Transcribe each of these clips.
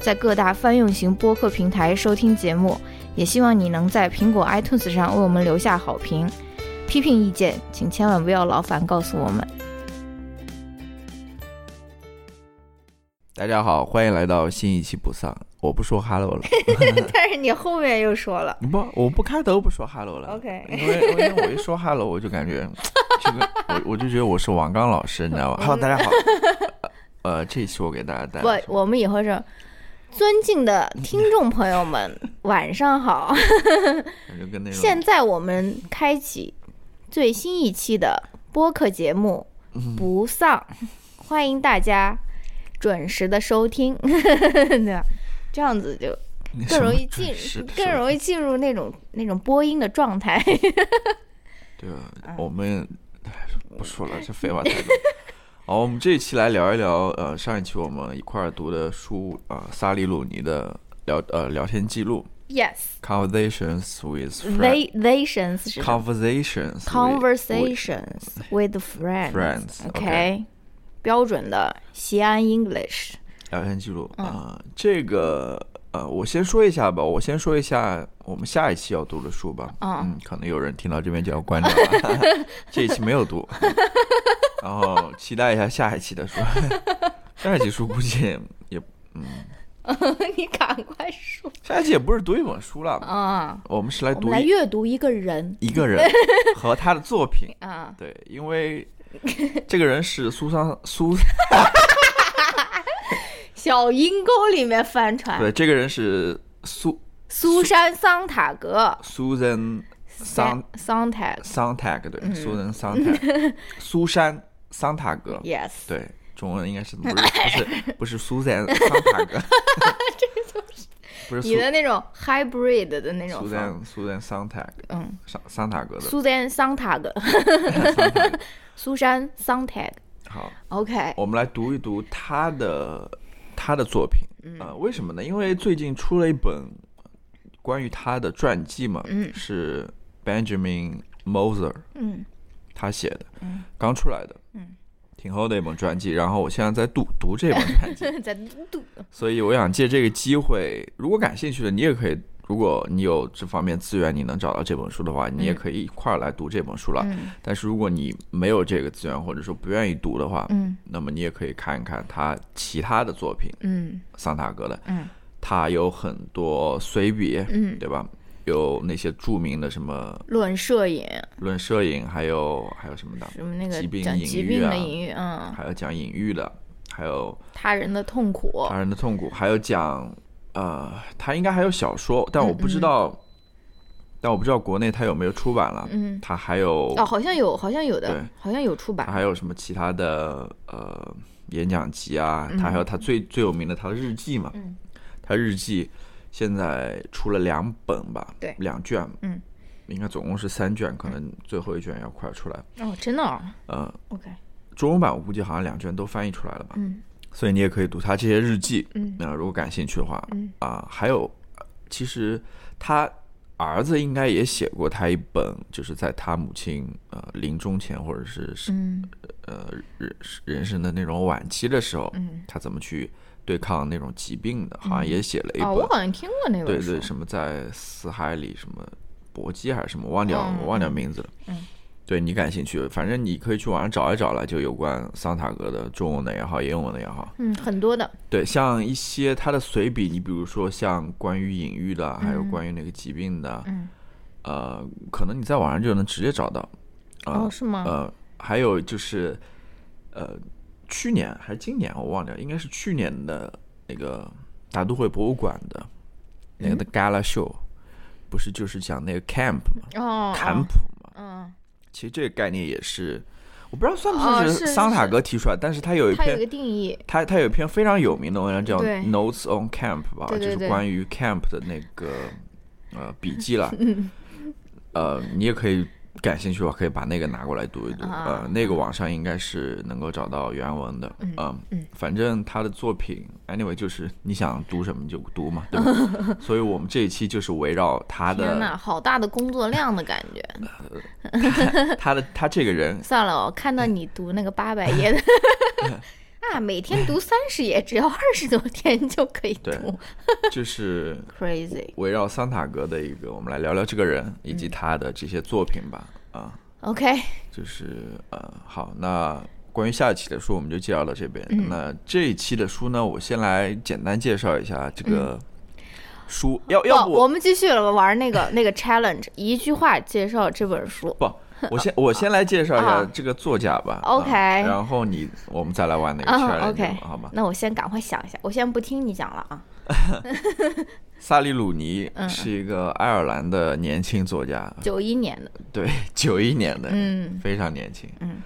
在各大泛用型播客平台收听节目。也希望你能在苹果 iTunes 上为我们留下好评。批评意见，请千万不要劳烦告诉我们。大家好，欢迎来到新一期不丧。我不说 hello 了，但是你后面又说了，不，我不开头不说 hello 了。OK 因为因为我一说 hello，我就感觉 这个我我就觉得我是王刚老师，你知道吗？Hello，大家好。呃，这一期我给大家带来不，我们以后是尊敬的听众朋友们，晚上好。现在我们开启最新一期的播客节目《不丧》，欢迎大家准时的收听，对吧？这样子就更容易进，更容易进入那种那种播音的状态。对吧？我们哎不说了，这废话太多。好，我们这一期来聊一聊，呃，上一期我们一块儿读的书啊、萨利鲁尼的聊呃聊天记录 with Friends。conversations 是什么 Conversations with- conversations with friends. Friends, OK，标准的西安 English。聊天记录嗯啊、这个呃，我先说一下吧，我先说一下我们下一期要读的书吧。嗯可能有人听到这边就要关掉了，这一期没有读，然后期待一下下一期的书。下一期书估计也嗯，你赶快说下一期也不是读一本书了，啊！我们是来读来阅读一个人一个人和他的作品。啊，对，因为这个人是苏桑苏，小阴沟里面翻船。对，这个人是苏苏珊桑塔格。Susan 桑桑塔格桑塔格对，嗯。苏珊桑塔，苏珊桑塔格，，Yes，对，中文应该是不是不是 不是苏珊桑塔格，这就是。不是你的那种 hybrid 的那种苏，珊苏珊桑塔格嗯，桑桑塔格的。苏珊桑塔格，桑塔格。苏珊桑塔格。好，，OK，我们来读一读他的他的作品嗯。啊、为什么呢？因为最近出了一本关于他的传记嘛，嗯。是 Benjamin Moser 嗯。他写的，嗯。刚出来的，嗯，挺厚的一本传记。然后我现在在读读这本传记，在读，所以我想借这个机会，如果感兴趣的，你也可以，如果你有这方面资源，你能找到这本书的话，你也可以一块儿来读这本书了。嗯。但是如果你没有这个资源，或者说不愿意读的话，嗯。那么你也可以看一看他其他的作品，嗯。桑塔格的，嗯。他有很多随笔，嗯，对吧？有那些著名的什么论摄影，论摄影，还有还有什么的，什么那个疾病讲隐喻啊疾病的隐喻，嗯，还有讲隐喻的，还有他人的痛苦，他人的痛苦，还有讲呃，他应该还有小说，但我不知道，但我不知道国内他有没有出版了。嗯，他还有哦，好像有，好像有对的，好像有出版，还有什么其他的呃演讲集啊？嗯他还有他最最有名的他的日记嘛？嗯，他日记现在出了两本吧？对两卷。嗯，应该总共是三卷，可能最后一卷要快出来。哦，真的哦呃，，OK，中文版我估计好像两卷都翻译出来了吧？嗯所以你也可以读他这些日记。嗯那、如果感兴趣的话，嗯啊、还有，呃其实他儿子应该也写过他一本，就是在他母亲呃临终前或者是是嗯呃人人生的那种晚期的时候，嗯，他怎么去对抗那种疾病的，好像也写了一哦，本。我好像听过那本，对对，什么在死海里什么搏击还是什么，忘掉、嗯我忘掉名字了。嗯，对你感兴趣，反正你可以去网上找一找了，就有关桑塔格的中文的也好，英文的也好。嗯，很多的，对，像一些他的随笔，你比如说像关于隐喻的，还有嗯关于那个疾病的，嗯，呃，可能你在网上就能直接找到。呃、哦，是吗？呃，还有就是，呃，去年还是今年我忘掉，应该是去年的那个大都会博物馆的那个嗯的 Gala Show，、不是就是讲那个 camp 嘛，哦，坎哦普嘛。嗯其实这个概念也是，我不知道算不算是桑塔格提出来，但是他有一篇，他有个定义，他他有一篇非常有名的文章叫《Notes on Camp》吧，就是关于 camp 的那个呃笔记了。嗯呃，你也可以感兴趣的话，可以把那个拿过来读一读。啊呃，那个网上应该是能够找到原文的。嗯嗯嗯反正他的作品，anyway，就是你想读什么就读嘛，对吧？所以我们这一期就是围绕他的天呐，好大的工作量的感觉。他的他这个人，算了，我看到你读那个八百页的，啊，每天读 三十页，只要二十多天就可以对读就是，crazy。围绕桑塔格的一个，我们来聊聊这个人以嗯及他的这些作品吧。啊，OK，就是呃，好，那关于下一期的书我们就介绍到这边。嗯那这一期的书呢，我先来简单介绍一下这个书，要要不不，我们继续了玩那个那个 challenge，一句话介绍这本书。不，我先我先来介绍一下啊。这个作家吧。OK 啊然后你我们再来玩那个圈、，OK，好吧？那我先赶快想一下，我先不听你讲了啊。萨利鲁尼嗯。是一个爱尔兰的年轻作家，九一年的，对，九一年的，嗯。非常年轻。嗯。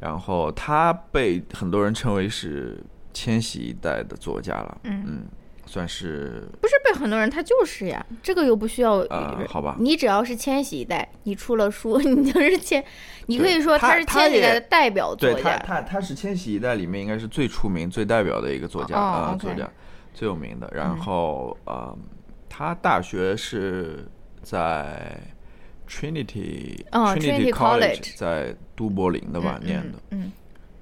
然后他被很多人称为是千禧一代的作家了，嗯。嗯算是不是被很多人，他就是呀，这个又不需要呃，好吧，你只要是千禧一代，你出了书，你就是千，你可以说他是千禧一代的代表作对他家。他他是千禧一代里面应该是最出名、最代表的一个作家哦啊、作家最有名的。然后呃，他大学是在 Trinity、哦 Trinity College 在都柏林的吧、嗯念的，嗯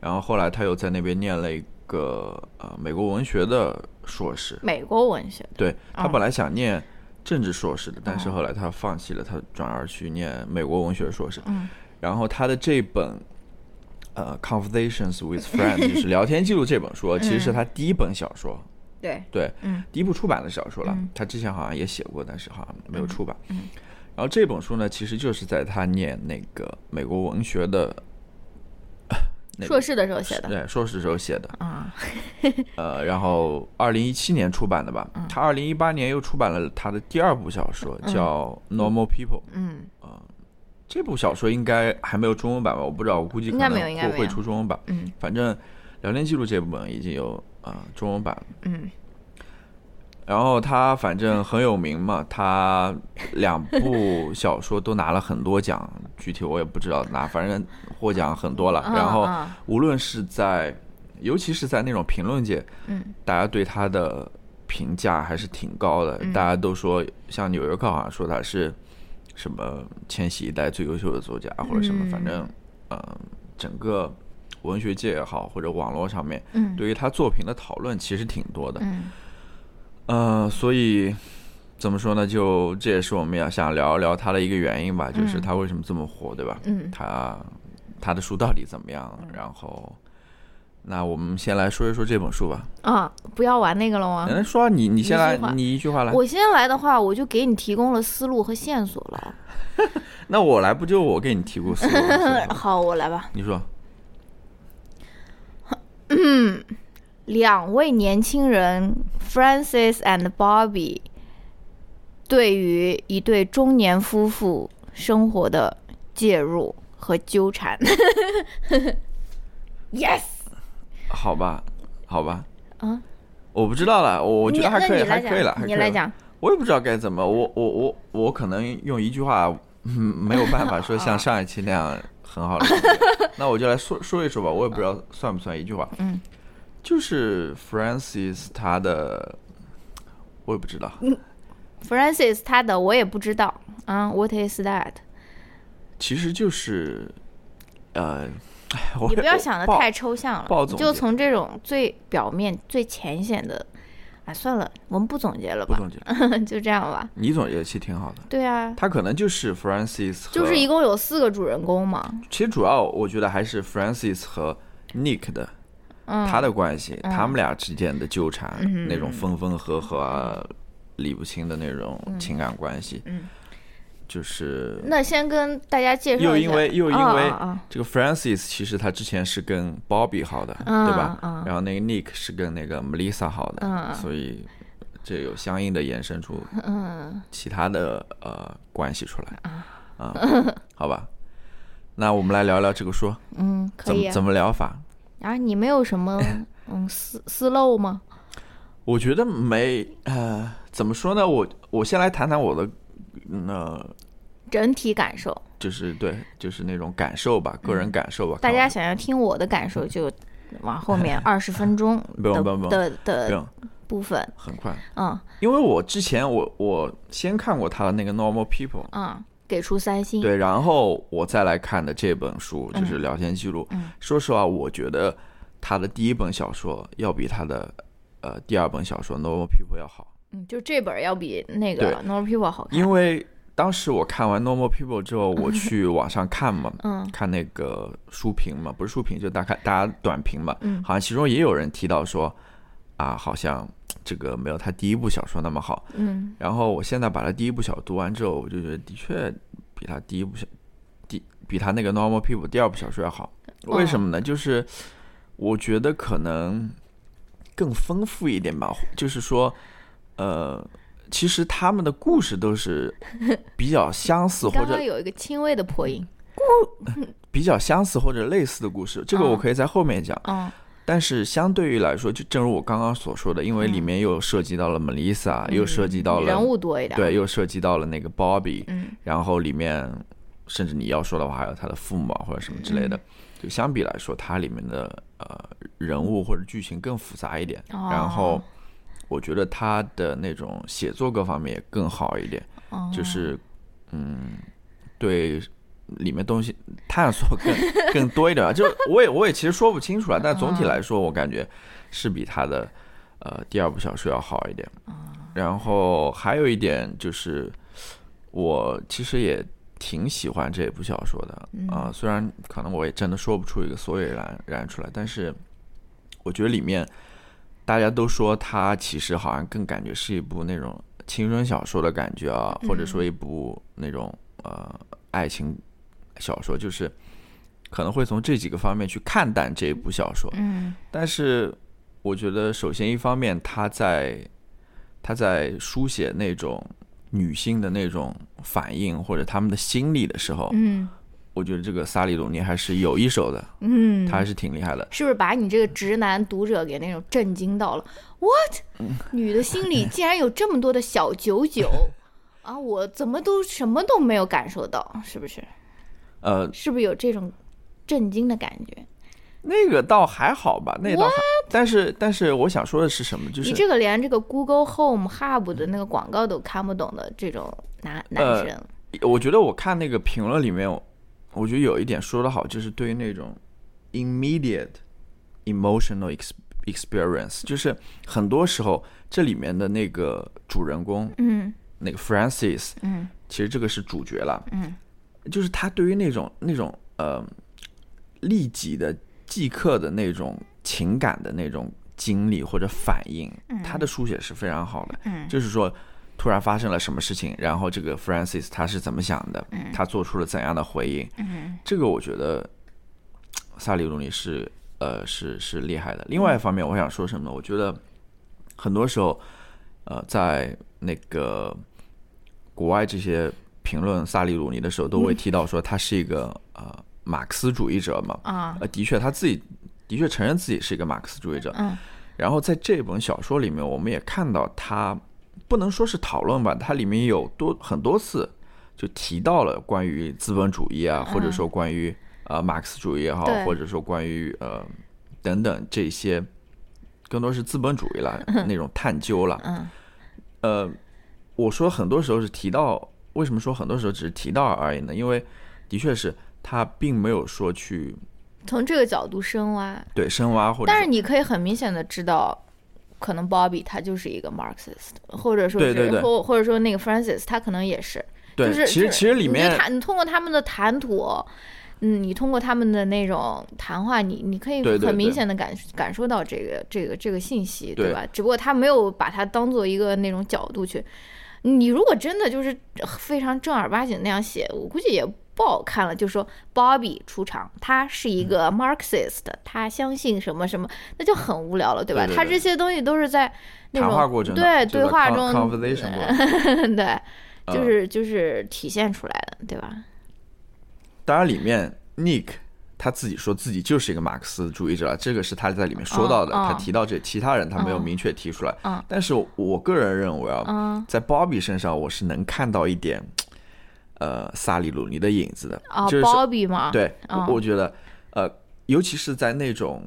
然后后来他又在那边念了一个呃美国文学的硕士。美国文学，对他哦本来想念政治硕士的，但是后来他放弃了，他转而去念美国文学硕士。嗯然后他的这本呃《Conversations with Friends 》就是聊天记录这本书，其实是他第一本小说，对，对，嗯第一部出版的小说了。嗯他之前好像也写过，但是好像没有出版。嗯然后这本书呢，其实就是在他念那个美国文学的。那硕士的时候写的对，硕士时候写的，啊，呃，然后二零一七年出版的吧。嗯他二零一八年又出版了他的第二部小说，叫《Normal People》。嗯这部小说应该还没有中文版吧？我不知道，我估计可应该能会会出中文版。嗯反正《聊天记录》这部分已经有啊、呃中文版。嗯然后他反正很有名嘛，他两部 小说都拿了很多奖，具体我也不知道拿，反正获奖很多了。啊然后啊无论是在，尤其是在那种评论界，嗯大家对他的评价还是挺高的。嗯大家都说，像《纽约客》好像说他是什么千禧一代最优秀的作家，或者什么，嗯反正呃，整个文学界也好，或者网络上面嗯对于他作品的讨论其实挺多的。嗯呃，所以怎么说呢？就这也是我们要想聊一聊他的一个原因吧，就是嗯他为什么这么火，对吧？嗯他他的书到底怎么样？然后，那我们先来说一说这本书吧。啊，不要玩那个了吗？人说啊你，你先来你一句话来。我先来的话，我就给你提供了思路和线索了。那我来不就我给你提供思路？好，我来吧。你说，两位年轻人 Francis and Bobby 对于一对中年夫妇生活的介入和纠缠。yes，好吧，好吧，啊，我不知道了，我我觉得还可以，还可以了，你来。讲。我也不知道该怎么，我我我我可能用一句话，嗯，没有办法说 像上一期那样很好的。那我就来说说一说吧，我也不知道算不算一句话。嗯，就是 Francis 他的，我也不知道。Francis 他的我也不知道啊，What is that？其实就是，呃，你不要想的太抽象了，就从这种最表面、最浅显的，啊，算了，我们不总结了吧，不总结，就这样吧。你总结其实挺好的。对啊，他可能就是 Francis，就是一共有四个主人公嘛，其实主要我觉得还是 Francis 和 Nick 的嗯，他的关系，嗯。他们俩之间的纠缠，嗯。那种分分合合啊、理不清的那种情感关系，嗯。就是那先跟大家介绍一下，又因为又因为这个 Francis 其实他之前是跟 Bobby 好的，嗯对吧？嗯然后那个 Nick 是跟那个 Melissa 好的，嗯所以这有相应的延伸出嗯。其他的呃关系出来。啊、好吧？那我们来聊聊这个书。嗯，可以。怎么聊法？啊，你没有什么 嗯思思漏吗？我觉得没，呃，怎么说呢？我我先来谈谈我的那整体感受，就是对，就是那种感受吧，个人感受吧。大家想要听我的感受，就往后面 二十分钟的的部分，很快。嗯，因为我之前我我先看过他的那个 Normal People，嗯。给出三星，对，然后我再来看的这本书就是聊天记录。说实话，我觉得他的第一本小说要比他的呃第二本小说《Normal People》要好。嗯，就这本要比那个《Normal People》好看。因为当时我看完《Normal People》之后，我去网上看嘛，嗯看那个书评嘛，不是书评，就大概大家短评嘛，嗯好像其中也有人提到说啊，好像。这个没有他第一部小说那么好，嗯，然后我现在把他第一部小说读完之后，我就觉得的确比他第一部小，第比他那个 Normal People 第二部小说要好。为什么呢？就是我觉得可能更丰富一点吧。就是说，呃，其实他们的故事都是比较相似，或者有一个轻微的破音，故比较相似或者类似的故事。这个我可以在后面讲。嗯。但是相对于来说，就正如我刚刚所说的，因为里面又涉及到了 Melissa，又涉及到了人物多一点，对，又涉及到了那个 Bobby，嗯，然后里面甚至你要说的话，还有他的父母啊或者什么之类的，就相比来说，它里面的呃人物或者剧情更复杂一点，然后我觉得他的那种写作各方面也更好一点，就是嗯，对。里面东西探索更更多一点，就我也我也其实说不清楚了，但总体来说，我感觉是比他的呃第二部小说要好一点。然后还有一点就是，我其实也挺喜欢这部小说的啊，虽然可能我也真的说不出一个所以然然出来，但是我觉得里面大家都说它其实好像更感觉是一部那种青春小说的感觉啊，或者说一部那种呃爱情。小说就是可能会从这几个方面去看待这一部小说，嗯，但是我觉得首先一方面他在他在书写那种女性的那种反应或者他们的心理的时候，嗯，我觉得这个萨利鲁尼还是有一手的，嗯，他还是挺厉害的，是不是把你这个直男读者给那种震惊到了？What？女的心里竟然有这么多的小九九 啊！我怎么都什么都没有感受到，是不是？呃，是不是有这种震惊的感觉？那个倒还好吧，那倒还。但是，但是我想说的是什么？就是你这个连这个 Google Home Hub 的那个广告都看不懂的这种男男生，我觉得我看那个评论里面，我觉得有一点说的好，就是对于那种 immediate emotional experience，就是很多时候这里面的那个主人公，嗯，那个 Francis，嗯，其实这个是主角了，嗯。就是他对于那种那种呃立即的即刻的那种情感的那种经历或者反应，他的书写是非常好的。嗯，就是说突然发生了什么事情，然后这个 Francis 他是怎么想的，他做出了怎样的回应。嗯，这个我觉得萨利鲁尼是呃是是厉害的。另外一方面，我想说什么呢？我觉得很多时候呃在那个国外这些。评论萨利鲁尼的时候，都会提到说他是一个呃马克思主义者嘛。啊，呃，的确，他自己的确承认自己是一个马克思主义者。嗯。然后在这本小说里面，我们也看到他不能说是讨论吧，它里面有多很多次就提到了关于资本主义啊，或者说关于呃马克思主义也好，或者说关于呃等等这些，更多是资本主义了 那种探究了。嗯。呃，我说很多时候是提到。为什么说很多时候只是提到而已呢？因为的确是他并没有说去从这个角度深挖，对深挖或者。但是你可以很明显的知道，可能 Bobby 他就是一个 Marxist，或者说是或或者说那个 Francis 他可能也是，就是其实其实里面他你通过他们的谈吐，嗯，你通过他们的那种谈话，你你可以很明显的感感受到这个这个这个信息，对吧？只不过他没有把它当做一个那种角度去。你如果真的就是非常正儿八经那样写，我估计也不好看了。就说 Bobby 出场，他是一个 Marxist，他相信什么什么，那就很无聊了，对吧？他这些东西都是在那种对对话 中，对，就是就是体现出来的，对吧？当然，里面 Nick 他自己说自己就是一个马克思主义者，这个是他在里面说到的，他提到这其他人他没有明确提出来。嗯，但是我个人认为啊，在 Bobby 身上我是能看到一点，呃，萨利鲁尼的影子的。啊，Bobby 吗？对，我觉得，呃，尤其是在那种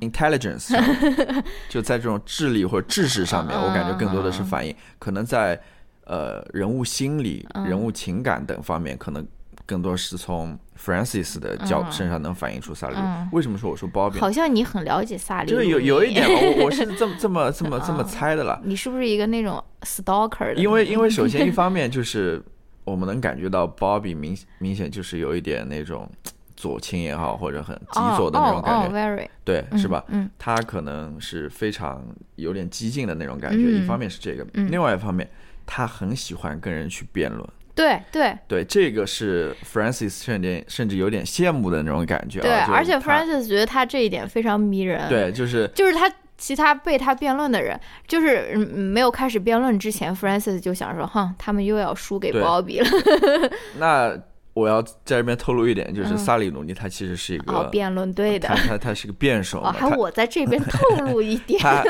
intelligence，就在这种智力或者知识上面，我感觉更多的是反映，可能在呃人物心理、人物情感等方面，可能。更多是从 Francis 的角身上能反映出萨利。为什么说我说 Bobby？好像你很了解萨利。就是有有一点吧，我我是这么这么这么这么 猜的了。你是不是一个那种 stalker？因为因为首先一方面就是我们能感觉到 Bobby 明明显就是有一点那种左倾也好，或者很极左的那种感觉。对，是吧？嗯，他可能是非常有点激进的那种感觉。一方面是这个，另外一方面他很喜欢跟人去辩论。对对对，这个是 Francis 甚至甚至有点羡慕的那种感觉。对，而且 Francis 觉得他这一点非常迷人。对，就是就是他其他被他辩论的人，就是没有开始辩论之前，Francis 就想说，哼，他们又要输给 Bobby 了。那。我要在这边透露一点，就是萨里努尼他其实是一个辩论队的，他他他是个辩手。还我在这边透露一点，他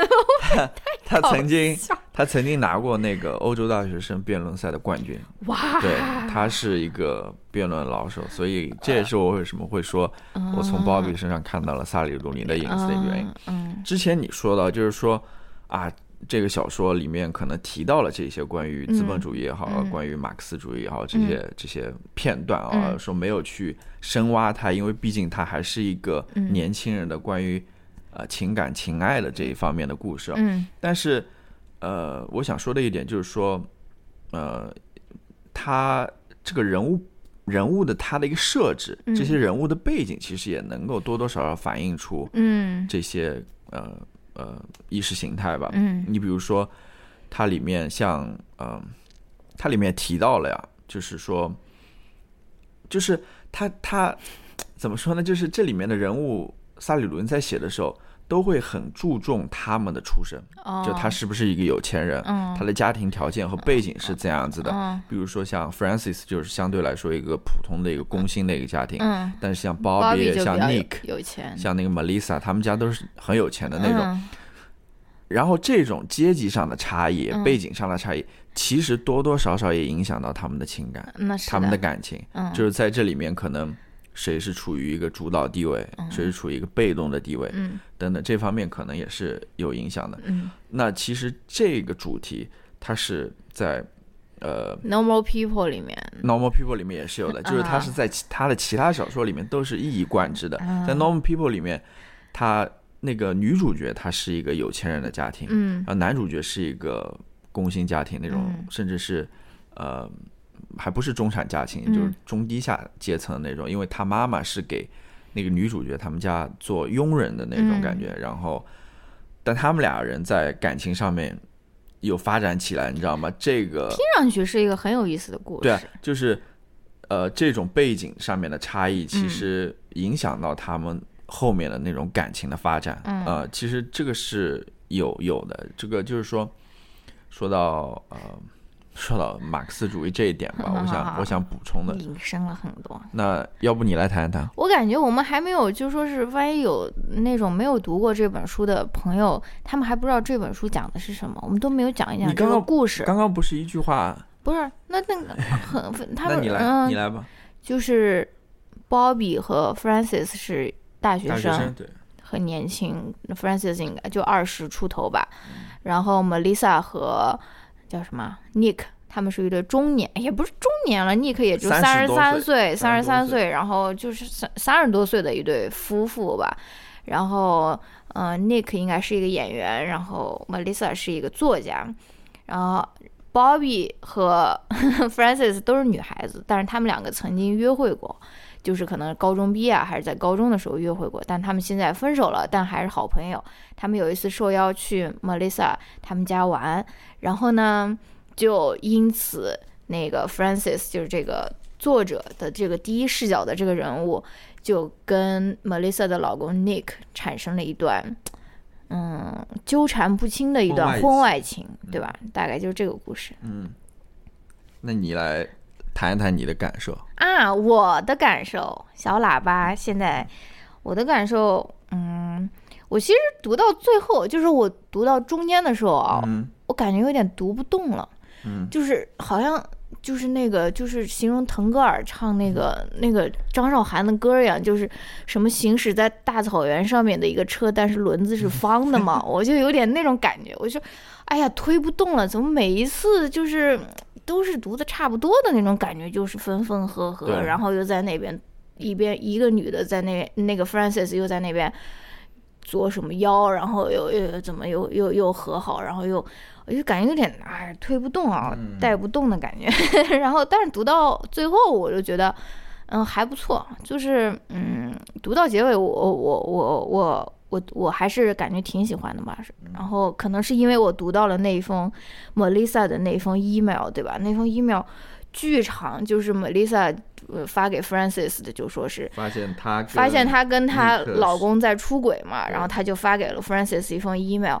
他曾经他曾经拿过那个欧洲大学生辩论赛的冠军。哇！对，他是一个辩论老手，所以这也是我为什么会说我从鲍比身上看到了萨里鲁尼的影子的一个原因。嗯，之前你说到就是说啊。这个小说里面可能提到了这些关于资本主义也好，关于马克思主义也好，这些这些片段啊，说没有去深挖它，因为毕竟它还是一个年轻人的关于呃情感情爱的这一方面的故事。嗯，但是呃，我想说的一点就是说，呃，他这个人物人物的他的一个设置，这些人物的背景其实也能够多多少少反映出嗯这些呃。呃，意识形态吧。嗯，你比如说，它里面像，嗯，它里面提到了呀，就是说，就是他他怎么说呢？就是这里面的人物，萨里伦在写的时候，都会很注重他们的出身，就他是不是一个有钱人，他的家庭条件和背景是怎样子的。比如说像 Francis，就是相对来说一个普通的一个工薪的一个家庭。嗯，但是像 Bobby，像 Nick，有钱，像那个 Melissa，他们家都是很有钱的那种。然后这种阶级上的差异、背景上的差异，其实多多少少也影响到他们的情感，他们的感情。就是在这里面，可能谁是处于一个主导地位，谁是处于一个被动的地位，等等，这方面可能也是有影响的。那其实这个主题，它是在呃《Normal People》里面，《Normal People》里面也是有的，就是它是在其他的其他小说里面都是一以贯之的，在《Normal People》里面，它。那个女主角她是一个有钱人的家庭，嗯，然后男主角是一个工薪家庭那种，甚至是呃，还不是中产家庭，就是中低下阶层的那种，因为他妈妈是给那个女主角他们家做佣人的那种感觉，然后，但他们俩人在感情上面有发展起来，你知道吗？这个听上去是一个很有意思的故事，对，就是呃，这种背景上面的差异，其实影响到他们。后面的那种感情的发展，呃，其实这个是有有的。这个就是说，说到呃，说到马克思主义这一点吧，我想我想补充的，引申了很多。那要不你来谈一谈？我感觉我们还没有，就说是万一有那种没有读过这本书的朋友，他们还不知道这本书讲的是什么，我们都没有讲一讲这个故事。刚刚不是一句话？不是，那那个很，他们你来，你来吧。就是 Bobby 和 Francis 是。大学生对很年轻，Francis 应该就二十出头吧。然后 Melissa 和叫什么 Nick，他们是一对中年，也不是中年了，Nick 也就三十三岁，三十三岁，然后就是三三十多岁的一对夫妇吧。然后，嗯，Nick 应该是一个演员，然后 Melissa 是一个作家。然后 Bobby 和 Francis 都是女孩子，但是他们两个曾经约会过。就是可能高中毕业还是在高中的时候约会过，但他们现在分手了，但还是好朋友。他们有一次受邀去 Melissa 他们家玩，然后呢，就因此那个 Francis 就是这个作者的这个第一视角的这个人物，就跟 Melissa 的老公 Nick 产生了一段嗯纠缠不清的一段婚外情，对吧？大概就是这个故事。嗯，那你来。谈一谈你的感受啊。我的感受，小喇叭，现在我的感受，嗯，我其实读到最后，就是我读到中间的时候啊，我感觉有点读不动了，嗯，就是好像。就是那个，就是形容腾格尔唱那个那个张韶涵的歌一样，就是什么行驶在大草原上面的一个车，但是轮子是方的嘛，我就有点那种感觉。我就，哎呀，推不动了，怎么每一次就是都是读的差不多的那种感觉，就是分分合合，然后又在那边一边一个女的在那那个 f r a n c i s 又在那边做什么妖，然后又又怎么又又又和好，然后又。我就感觉有点哎推不动啊，带不动的感觉。然后，但是读到最后，我就觉得，嗯，还不错。就是嗯，读到结尾，我我我我我我我还是感觉挺喜欢的吧。然后，可能是因为我读到了那一封 Melissa 的那封 email，对吧？那封 email 巨长，就是 Melissa 发给 Francis 的，就说是发现她发现她跟她老公在出轨嘛，然后她就发给了 Francis 一封 email。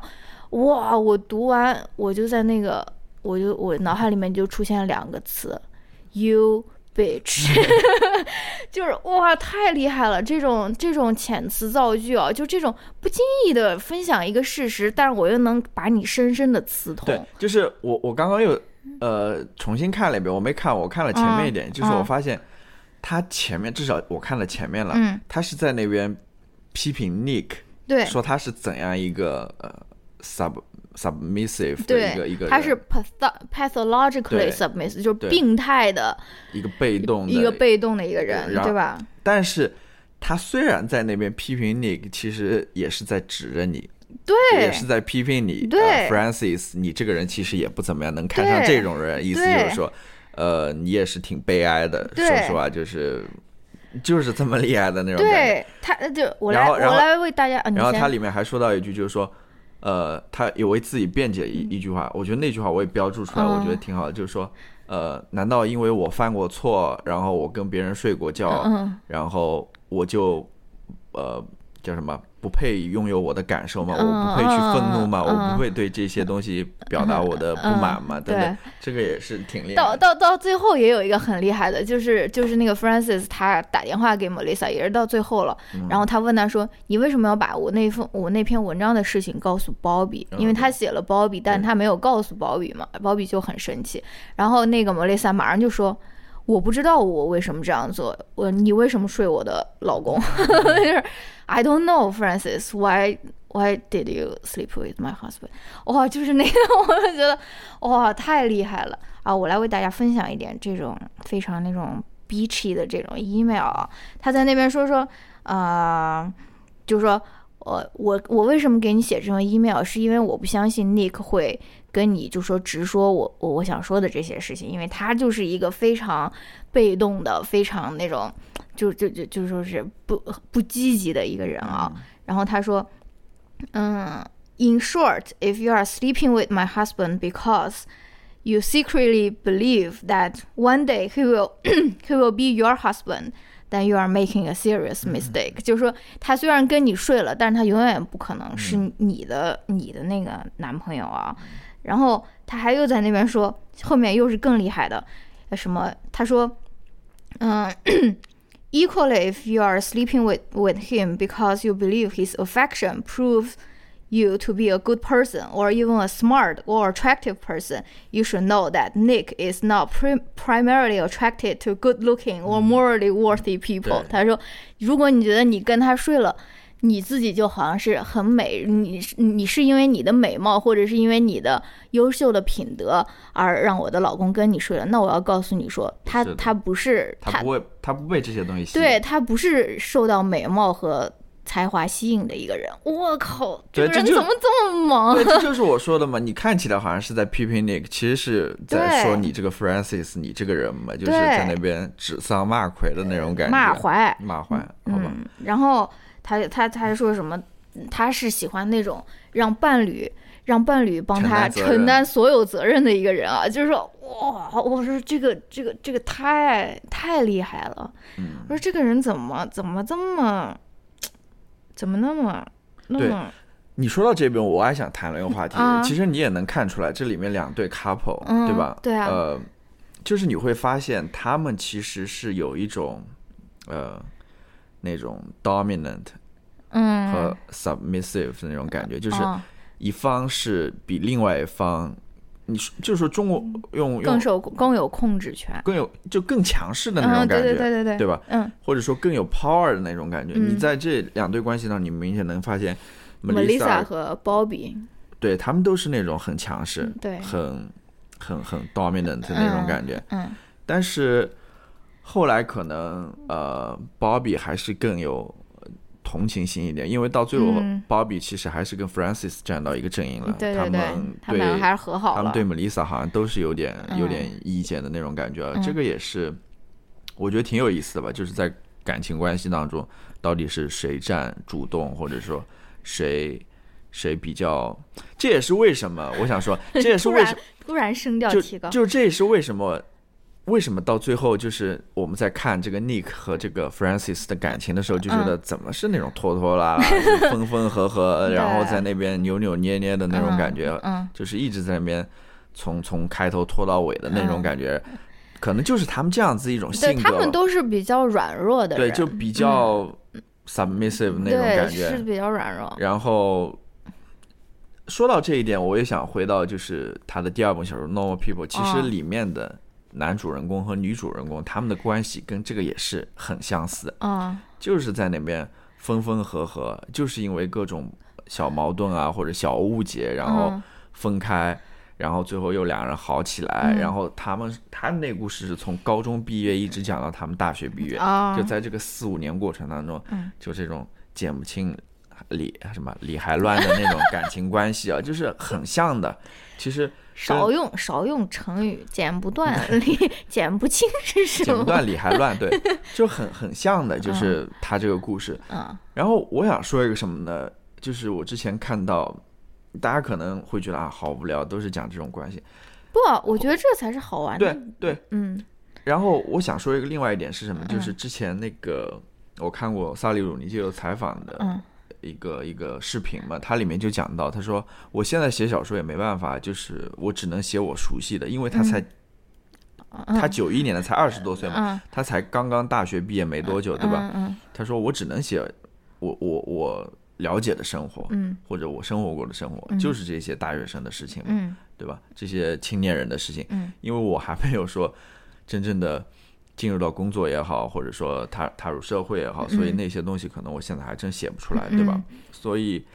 哇！我读完，我就在那个，我就我脑海里面就出现了两个词，you bitch，就是哇，太厉害了！这种这种遣词造句啊，就这种不经意的分享一个事实，但是我又能把你深深的刺痛。对，就是我我刚刚又呃重新看了一遍，我没看，我看了前面一点，就是我发现他前面至少我看了前面了，他是在那边批评 Nick，对，说他是怎样一个呃。sub submissive 的一个一个，他是 pathologically submissive，就是病态的一个被动一个被动的一个人，对吧？但是他虽然在那边批评你，其实也是在指着你，对，也是在批评你。对，Francis，你这个人其实也不怎么样，能看上这种人，意思就是说，呃，你也是挺悲哀的。说实话，就是就是这么厉害的那种。对他，就我来我来为大家。然后他里面还说到一句，就是说。呃，他有为自己辩解一一句话，我觉得那句话我也标注出来，我觉得挺好的，就是说，呃，难道因为我犯过错，然后我跟别人睡过觉，然后我就，呃，叫什么？不配拥有我的感受吗？我不配去愤怒吗？我不会对这些东西表达我的不满吗？等等，这个也是挺厉害。到到到最后也有一个很厉害的，就是就是那个 Francis，他打电话给 Melissa，也是到最后了。然后他问他说：“你为什么要把我那封我那篇文章的事情告诉 Bobby？因为他写了 Bobby，但他没有告诉 Bobby 嘛。Bobby 就很生气。然后那个 Melissa 马上就说：我不知道我为什么这样做。我你为什么睡我的老公？就是。” I don't know, Francis. Why why did you sleep with my husband? 哇，就是那个，我就觉得哇，太厉害了啊！我来为大家分享一点这种非常那种 beachy 的这种 email 啊。他在那边说说，呃，就说我我我为什么给你写这封 email？是因为我不相信 Nick 会跟你就说直说我我我想说的这些事情，因为他就是一个非常被动的，非常那种。就就就就说是不不积极的一个人啊，然后他说，嗯，In short, if you are sleeping with my husband because you secretly believe that one day he will he will be your husband, then you are making a serious mistake。就是说，他虽然跟你睡了，但是他永远不可能是你的你的那个男朋友啊。然后他还又在那边说，后面又是更厉害的，什么？他说，嗯。Equally, if you are sleeping with, with him because you believe his affection proves you to be a good person or even a smart or attractive person, you should know that Nick is not primarily attracted to good looking or morally worthy people. 他说，如果你觉得你跟他睡了，你自己就好像是很美，你你是因为你的美貌或者是因为你的优秀的品德而让我的老公跟你睡了。那我要告诉你说，他他不是，他不会，他不被这些东西吸引。对他不是受到美貌和才华吸引的一个人。我靠，这个人怎么这么猛？对，这就是我说的嘛。你看起来好像是在批评 Nick，其实是在说你这个 Francis，你这个人嘛，就是在那边指桑骂槐的那种感觉。骂槐，骂槐，好吧。然后。他他他还说什么？他是喜欢那种让伴侣让伴侣帮他承担所有责任的一个人啊！就是说，哇，我说这个这个这个太太厉害了。我说这个人怎么怎么这么怎么那么那么？你说到这边，我还想谈了一个话题。其实你也能看出来，这里面两对 couple，对吧？对啊。呃，就是你会发现他们其实是有一种呃那种 dominant 嗯和 submissive 的那种感觉，就是哦一方是比另外一方，你说就是说中国用用更受更有控制权。更有就更强势的那嗯，种感觉，对对对对对，对吧？嗯或者说更有 power 的那种感觉。嗯你在这两对关系当中，你明显能发现，Melissa 和 Bobby，对他们都是那种很强势嗯、对很很很 dominant 的那种感觉。嗯但是后来可能呃，Bobby 还是更有同情心一点，因为到最后、嗯 Bobby 其实还是跟 Francis 站到一个阵营了。对对对他们，对还是和好了。他们对 Melissa 好像都是有点有嗯点意见的那种感觉，嗯这个也是我觉得挺有意思的吧，就是在感情关系当中，到底是谁占主动，或者说谁谁比较，这也是为什么我想说，这也是为什么 突然声调就提高，就这也是为什么。为什么到最后就是我们在看这个 Nick 和这个 Francis 的感情的时候，就觉得怎么是那种拖拖拉拉、分分合合，对。然后在那边扭扭捏捏的那种感觉，嗯就是一直在那边从从开头拖到尾的那种嗯感觉，可能就是他们这样子一种性格，他们都是比较软弱的，对，就比较 submissive 那种感觉。是。比较软弱。然后说到这一点，我也想回到就是他的第二本小说《Normal People》，其实哦。里面的男主人公和女主人公他们的关系跟这个也是很相似，嗯。就是在那边分分合合，就是因为各种小矛盾啊或者小误解，然后嗯。分开，然后最后又两人好起来，嗯。然后他们他那故事是从高中毕业一直讲到他们大学毕业，啊，就在这个四五年过程当中，嗯。就这种剪不清理什么理还乱的那种感情关系啊，就是很像的。其实少用少用成语，剪不断，理 剪不清是什么？剪不断理还乱，对，就很很像的，就是他这个故事。嗯然后我想说一个什么呢？就是我之前看到，大家可能会觉得啊，好无聊，都是讲这种关系。不，我觉得这才是好玩的。对对，嗯然后我想说一个另外一点是什么？嗯就是之前那个我看过萨利鲁尼接受采访的嗯一个一个视频嘛，它里面就讲到，他说我现在写小说也没办法，就是我只能写我熟悉的，因为他才嗯。他九一年的，才二十多岁嘛，嗯，他才刚刚大学毕业没多久，对吧？嗯他说我只能写我我我了解的生活，嗯。或者我生活过的生活，嗯。就是这些大学生的事情嘛，嗯。对吧？这些青年人的事情，嗯。因为我还没有说真正的进入到工作也好，或者说踏踏入社会也好，所以嗯那些东西可能我现在还真写不出来，对吧？嗯？所以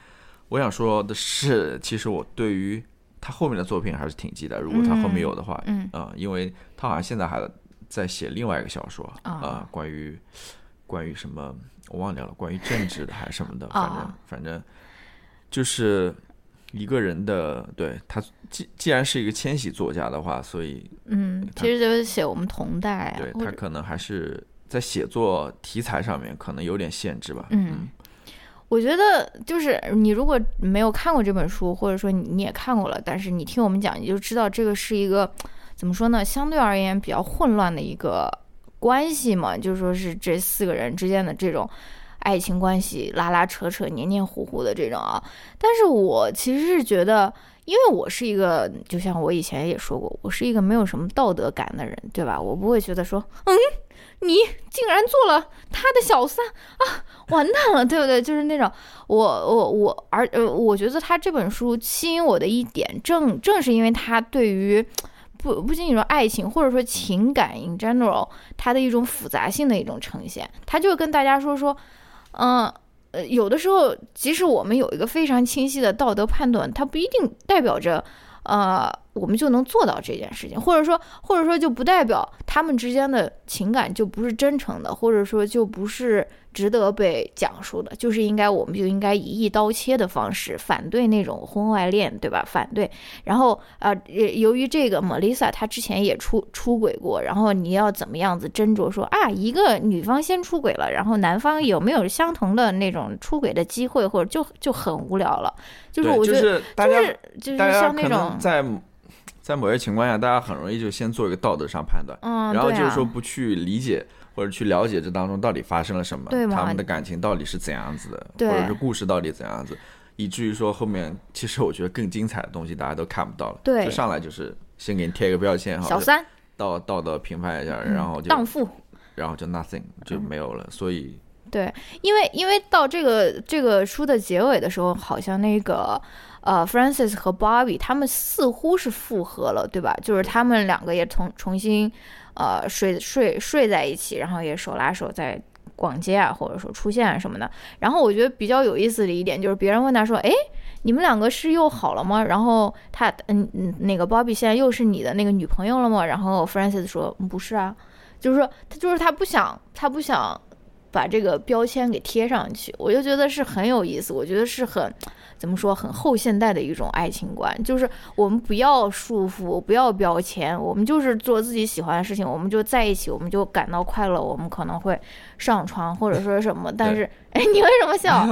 我想说的是，其实我对于他后面的作品还是挺期待，如果他后面有的话，嗯。啊、因为他好像现在还在写另外一个小说啊、啊关于关于什么我忘掉了，关于政治的还是什么的，反正、啊反正就是一个人的，对他既既然是一个迁徙作家的话，所以嗯，其实就是写我们同代啊，对他可能还是在写作题材上面可能有点限制吧。嗯我觉得就是你如果没有看过这本书，或者说你你也看过了，但是你听我们讲，你就知道这个是一个怎么说呢？相对而言比较混乱的一个关系嘛，就说是这四个人之间的这种爱情关系拉拉扯扯、黏黏糊糊的这种啊。但是我其实是觉得，因为我是一个，就像我以前也说过，我是一个没有什么道德感的人，对吧？我不会觉得说，嗯，你竟然做了他的小三啊，完蛋了，对不对？就是那种我我我，而呃，我觉得他这本书吸引我的一点，正正是因为他对于不不仅仅说爱情，或者说情感 in general，它的一种复杂性的一种呈现，他就跟大家说说，嗯。呃，有的时候，即使我们有一个非常清晰的道德判断，它不一定代表着，呃，我们就能做到这件事情，或者说，或者说就不代表他们之间的情感就不是真诚的，或者说就不是值得被讲述的，就是应该我们就应该以一刀切的方式反对那种婚外恋，对吧？反对。然后呃，由于这个 Melissa 她之前也出出轨过，然后你要怎么样子斟酌说啊，一个女方先出轨了，然后男方有没有相同的那种出轨的机会，或者就就很无聊了。就是我觉得就是就是像那种在在某些情况下，大家很容易就先做一个道德上判断，嗯，然后就是说不去理解或者去了解这当中到底发生了什么，对他们的感情到底是怎样子的，对或者是故事到底怎样子，以至于说后面其实我觉得更精彩的东西大家都看不到了，对就上来就是先给你贴一个标签，好像小三，道道德评判一下，然后就荡妇，然后就 nothing 就没有了。所以对，因为因为到这个这个书的结尾的时候，好像那个呃 f r a n c i s 和 Bobby 他们似乎是复合了，对吧？就是他们两个也重重新呃睡睡睡在一起，然后也手拉手在。逛街啊，或者说出现啊什么的。然后我觉得比较有意思的一点就是，别人问他说：“哎，你们两个是又好了吗？”然后他嗯嗯，那个 Bobby 现在又是你的那个女朋友了吗？然后 Francis 说：“不是啊，就是说他就是他不想他不想把这个标签给贴上去。”我就觉得是很有意思，我觉得是很。怎么说？很后现代的一种爱情观，就是我们不要束缚，不要标签，我们就是做自己喜欢的事情，我们就在一起，我们就感到快乐。我们可能会上床或者说什么，但是，哎，你为什么笑？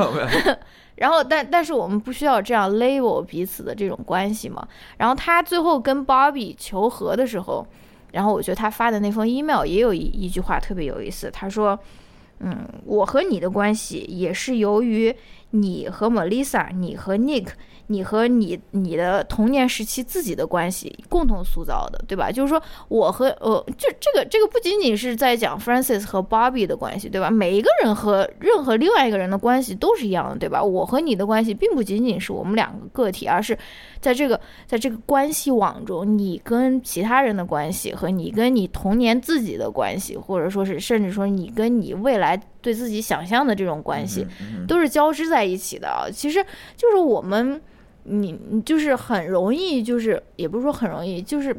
然后，但但是我们不需要这样 label 彼此的这种关系嘛。然后他最后跟 Bobby 求和的时候，然后我觉得他发的那封 email 也有一一句话特别有意思，他说：“嗯，我和你的关系也是由于。”你和 Melissa，你和 Nick，你和你你的童年时期自己的关系共同塑造的，对吧？就是说，我和呃，就这个这个不仅仅是在讲 Francis 和 Bobby 的关系，对吧？每一个人和任何另外一个人的关系都是一样的，对吧？我和你的关系并不仅仅是我们两个个体，而是在这个在这个关系网中，你跟其他人的关系和你跟你童年自己的关系，或者说是甚至说你跟你未来。对自己想象的这种关系，都是交织在一起的啊！其实就是我们，你就是很容易，就是也不是说很容易，就是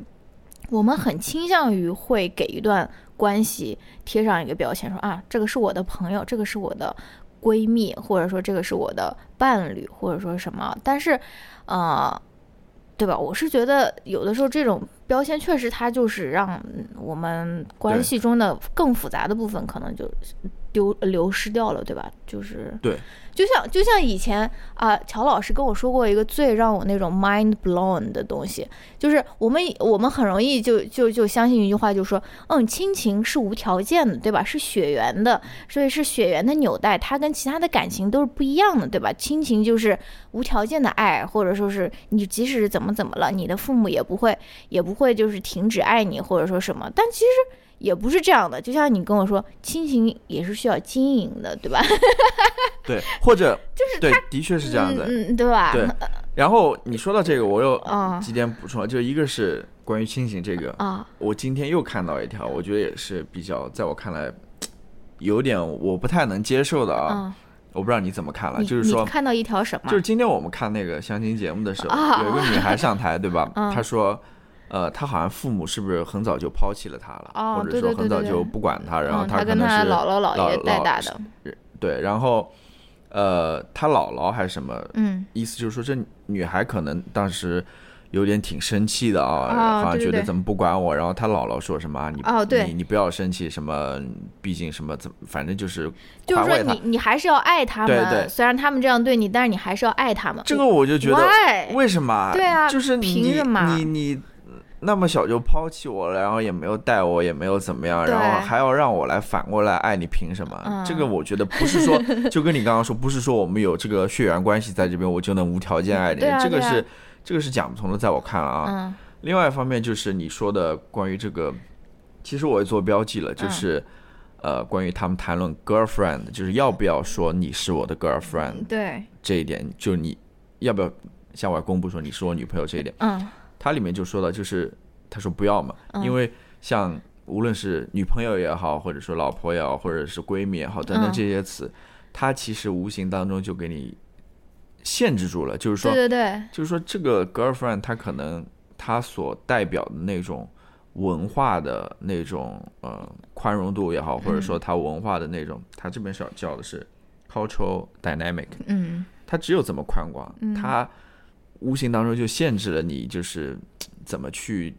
我们很倾向于会给一段关系贴上一个标签，说啊，这个是我的朋友，这个是我的闺蜜，或者说这个是我的伴侣，或者说什么。但是，呃，对吧？我是觉得有的时候这种标签确实它就是让我们关系中的更复杂的部分可能就。丢流失掉了，对吧？就是对，就像就像以前啊，乔老师跟我说过一个最让我那种 mind blown 的东西，就是我们我们很容易就就就相信一句话，就说嗯，亲情是无条件的，对吧？是血缘的，所以是血缘的纽带，它跟其他的感情都是不一样的，对吧？亲情就是无条件的爱，或者说是你即使怎么怎么了，你的父母也不会也不会就是停止爱你，或者说什么，但其实。也不是这样的，就像你跟我说，亲情也是需要经营的，对吧？对，或者就是对，的确是这样子，嗯，对吧？对。然后你说到这个，我有几点补充，就一个是关于亲情这个啊，我今天又看到一条，我觉得也是比较，在我看来有点我不太能接受的啊，我不知道你怎么看了，就是说看到一条什么？就是今天我们看那个相亲节目的时候，有一个女孩上台，对吧？她说。呃，她好像父母是不是很早就抛弃了她了，或者说很早就不管她，然后她可能是姥姥姥爷带大的，对，然后呃，他姥姥还是什么，嗯，意思就是说这女孩可能当时有点挺生气的啊，好像觉得怎么不管我，然后他姥姥说什么，你哦，对，你你不要生气，什么，毕竟什么怎，反正就是就是说你你还是要爱他们，对对，虽然他们这样对你，但是你还是要爱他们。这个我就觉得为什么？对啊，就是凭什么？你你。那么小就抛弃我了，然后也没有带我，也没有怎么样，然后还要让我来反过来爱你，凭什么？这个我觉得不是说，就跟你刚刚说，不是说我们有这个血缘关系在这边，我就能无条件爱你，这个是这个是讲不通的，在我看来啊。另外一方面就是你说的关于这个，其实我也做标记了，就是呃，关于他们谈论 girlfriend，就是要不要说你是我的 girlfriend，对。这一点，就你要不要向外公布说你是我女朋友这一点，嗯。他里面就说到，就是他说不要嘛，因为像无论是女朋友也好，或者说老婆也好，或者是闺蜜也好，等等这些词，他其实无形当中就给你限制住了。就是说，对对对，就是说这个 girlfriend，他可能他所代表的那种文化的那种呃宽容度也好，或者说它文化的那种，他这边是要叫的是 cultural dynamic，嗯，他只有这么宽广，他。无形当中就限制了你，就是怎么去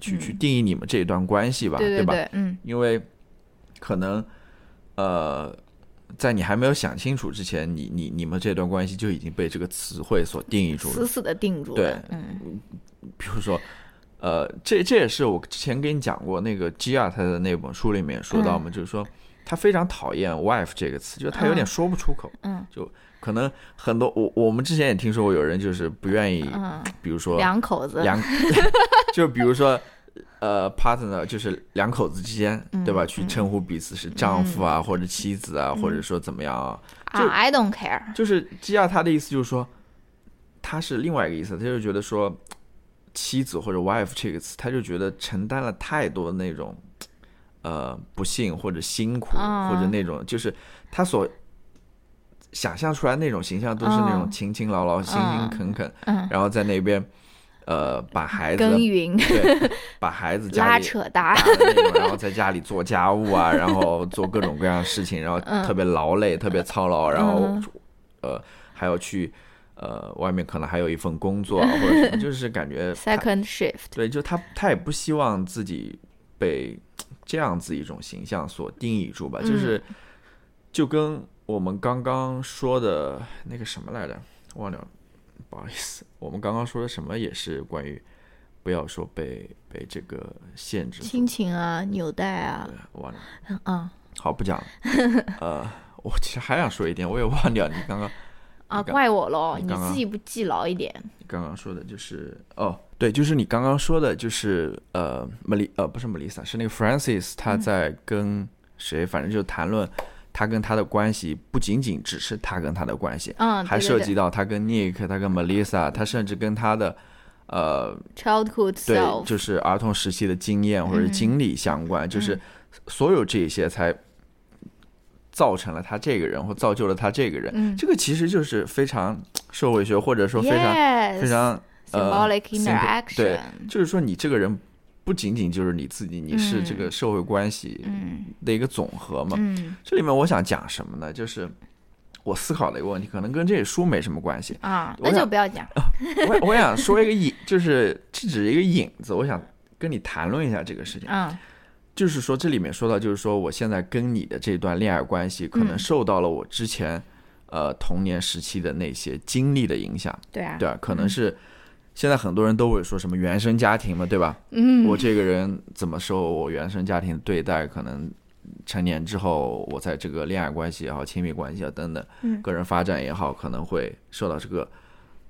去去定义你们这一段关系吧，对吧？嗯，因为可能呃，在你还没有想清楚之前，你你你们这段关系就已经被这个词汇所定义住了，死死的定住了。对，嗯，比如说呃，这这也是我之前跟你讲过那个吉亚他的那本书里面说到嘛，就是说他非常讨厌 “wife” 这个词，就是他有点说不出口，嗯，就。可能很多我我们之前也听说过有人就是不愿意，比如说两口子，两 就比如说呃，partner 就是两口子之间，对吧？去称呼彼此是丈夫啊，或者妻子啊，或者说怎么样啊？啊，I don't care。就是基亚他的意思就是说，他是另外一个意思，他就觉得说，妻子或者 wife 这个词，他就觉得承担了太多那种呃不幸或者辛苦或者那种，就是他所想象出来那种形象都是那种勤勤劳劳、勤勤恳恳，然后在那边。呃，把孩子耕耘，对，把孩子拉扯大然后在家里做家务啊，然后做各种各样的事情，然后特别劳累，特别操劳，然后呃还要去呃外面可能还有一份工作啊，或者什么，就是感觉 second shift，对，就他他也不希望自己被这样子一种形象所定义住吧，就是就跟我们刚刚说的那个什么来着，忘掉了。不好意思，我们刚刚说的什么也是关于不要说被被这个限制亲情啊、纽带啊，忘了。嗯，好，不讲了。呃，我其实还想说一点，我也忘掉。你刚刚啊，怪我喽！你自己不记牢一点。你刚刚说的就是哦，对，就是你刚刚说的，就是呃，莫莉呃，不是莫莉萨，是那个 Francis，他在跟谁，反正就谈论。他跟他的关系不仅仅只是他跟他的关系，嗯，还涉及到他跟 Nick，他跟 Melissa，他甚至跟他的呃 childhood 对，就是儿童时期的经验或者经历相关，就是所有这些才造成了他这个人或造就了他这个人。这个其实就是非常社会学或者说非常非常 symbolic interaction，对，就是说你这个人。不仅仅就是你自己，你是这个社会关系的一个总和嘛？这里面我想讲什么呢？就是我思考的一个问题，可能跟这书没什么关系啊，那就不要讲。我我想说一个引，就是这只是一个引子，我想跟你谈论一下这个事情。嗯，就是说这里面说到，就是说我现在跟你的这段恋爱关系，可能受到了我之前呃童年时期的那些经历的影响。对啊，对啊，可能是。现在很多人都会说什么原生家庭嘛，对吧？嗯，我这个人怎么受我原生家庭的对待，可能成年之后，我在这个恋爱关系也好、亲密关系啊等等，个人发展也好，可能会受到这个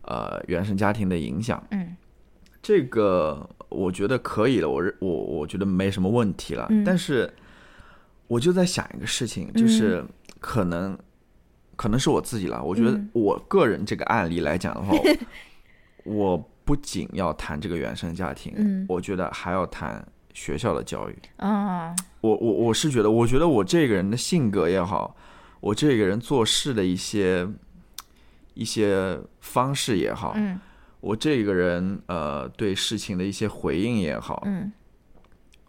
呃原生家庭的影响。嗯，这个我觉得可以了，我我我觉得没什么问题了。但是我就在想一个事情，就是可能可能是我自己了。我觉得我个人这个案例来讲的话，我。不仅要谈这个原生家庭，嗯，我觉得还要谈学校的教育。啊，我我我是觉得，我觉得我这个人的性格也好，我这个人做事的一些一些方式也好，嗯，我这个人呃对事情的一些回应也好，嗯，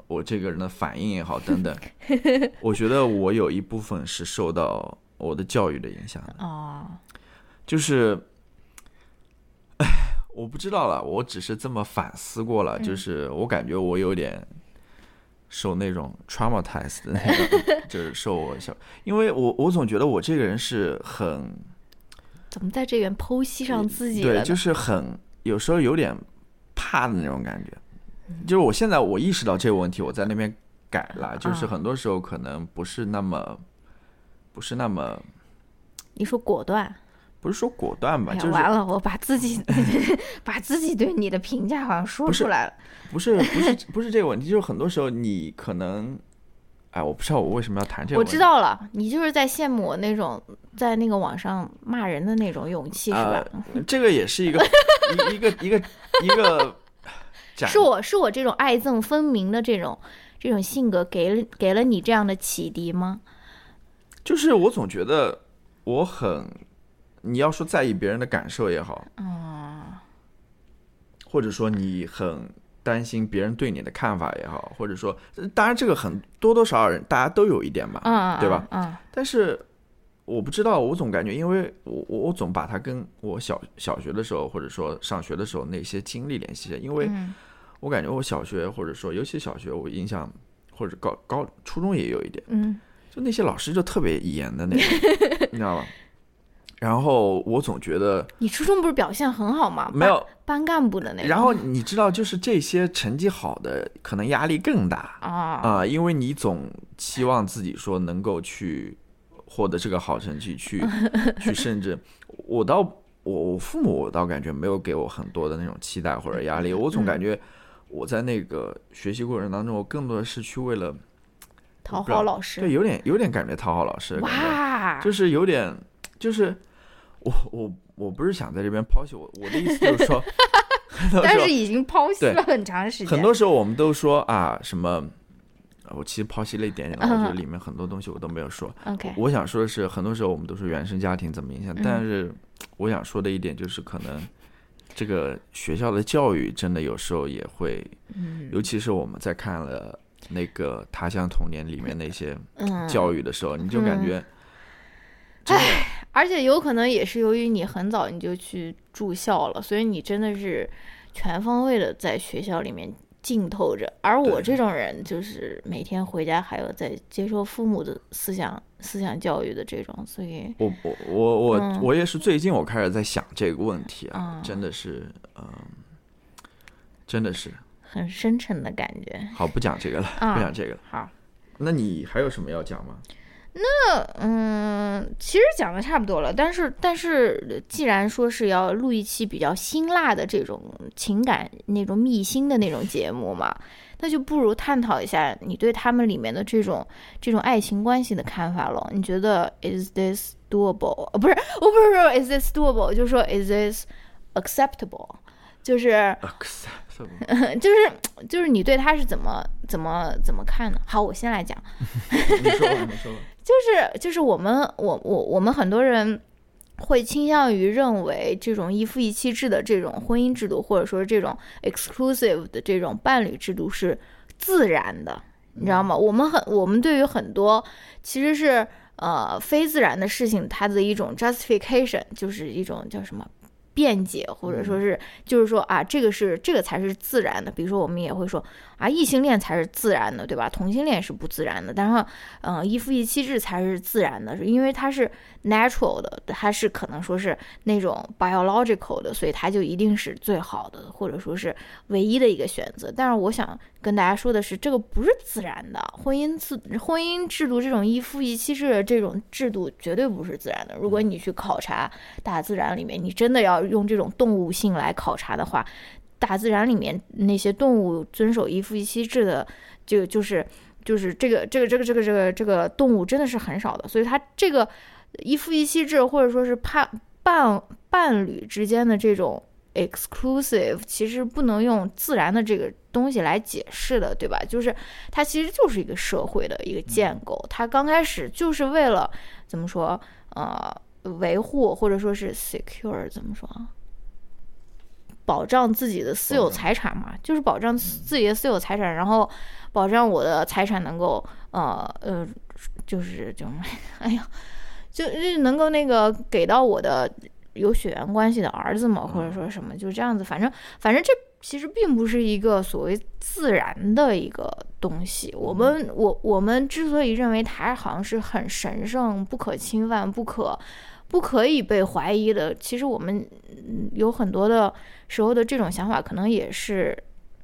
我这个人的反应也好等等，我觉得我有一部分是受到我的教育的影响的。哦，就是。我不知道了，我只是这么反思过了，就是我感觉我有点受那种 traumatized 的那 种，就是受我小，因为我我总觉得我这个人是很怎么在这边剖析上自己对，就是很有时候有点怕的那种感觉，就是我现在我意识到这个问题，我在那边改了，就是很多时候可能不是那么不是那么，你说果断。不是说果断吧，就是完了，我把自己 把自己对你的评价好像说出来了。不是不是不是这个问题，就是很多时候你可能，哎，我不知道我为什么要谈这个。我知道了，你就是在羡慕我那种在那个网上骂人的那种勇气，是吧？这个也是一个 一一个一个一个，是我是我这种爱憎分明的这种这种性格给了给了你这样的启迪吗？就是我总觉得我很。你要说在意别人的感受也好，或者说你很担心别人对你的看法也好，或者说，当然这个很多多少少人大家都有一点吧，对吧？嗯，但是我不知道，我总感觉，因为我我我总把它跟我小小学的时候，或者说上学的时候那些经历联系，因为我感觉我小学或者说尤其小学，我印象或者高高初中也有一点，嗯，就那些老师就特别严的那种，你知道吧？然后我总觉得你初中不是表现很好吗？没有班干部的那个。然后你知道，就是这些成绩好的，可能压力更大啊啊！因为你总期望自己说能够去获得这个好成绩，去 去，甚至我倒我我父母我倒感觉没有给我很多的那种期待或者压力。我总感觉我在那个学习过程当中，我更多的是去为了讨好老师，对，有点有点感觉讨好老师，哇，就是有点，就是我我我不是想在这边抛弃我我的意思就是说，但是已经抛弃了很长时间。很多时候我们都说啊什么，我其实抛弃了一点点，我觉得里面很多东西我都没有说。OK，我想说的是，很多时候我们都说原生家庭怎么影响，但是我想说的一点就是可能。这个学校的教育真的有时候也会，尤其是我们在看了那个《他乡童年》里面那些教育的时候，你就感觉，唉，而且有可能也是由于你很早你就去住校了，所以你真的是全方位的在学校里面。浸透着，而我这种人就是每天回家还要在接受父母的思想思想教育的这种，所以，我我我我我也是最近我开始在想这个问题啊，真的是，嗯，真的是很深沉的感觉。好，不讲这个了，不讲这个了。好，那你还有什么要讲吗？那嗯，其实讲的差不多了，但是但是，既然说是要录一期比较辛辣的这种情感那种密心的那种节目嘛，那就不如探讨一下你对他们里面的这种这种爱情关系的看法了。你觉得 is this doable？呃，不是，我不是说 is this doable，就是说 is this acceptable？就是 acceptable，。就是就是你对他是怎么怎么怎么看呢？好，我先来讲。你说吧，你说吧。就是就是我们我我我们很多人会倾向于认为这种一夫一妻制的这种婚姻制度，或者说这种 exclusive 的这种伴侣制度是自然的，你知道吗？我们很我们对于很多其实是呃非自然的事情，它的一种 justification 就是一种叫什么？辩解，或者说是，就是说啊，这个是这个才是自然的。比如说，我们也会说啊，异性恋才是自然的，对吧？同性恋是不自然的。但是，嗯，一夫一妻制才是自然的，是因为它是 natural 的，它是可能说是那种 biological 的，所以它就一定是最好的，或者说是唯一的一个选择。但是，我想跟大家说的是，这个不是自然的。婚姻制婚姻制度这种一夫一妻制的这种制度绝对不是自然的。如果你去考察大自然里面，你真的要。用这种动物性来考察的话，大自然里面那些动物遵守一夫一妻制的，就就是就是这个这个这个这个这个这个动物真的是很少的。所以它这个一夫一妻制或者说是伴伴伴侣之间的这种 exclusive，其实不能用自然的这个东西来解释的，对吧？就是它其实就是一个社会的一个建构，它刚开始就是为了怎么说呃。维护或者说是 secure 怎么说啊？保障自己的私有财产嘛，就是保障自己的私有财产，然后保障我的财产能够呃呃，就是就 哎呀，就就能够那个给到我的有血缘关系的儿子嘛，或者说什么，就这样子。反正反正这其实并不是一个所谓自然的一个东西。我们我我们之所以认为它好像是很神圣、不可侵犯、不可。不可以被怀疑的。其实我们有很多的时候的这种想法，可能也是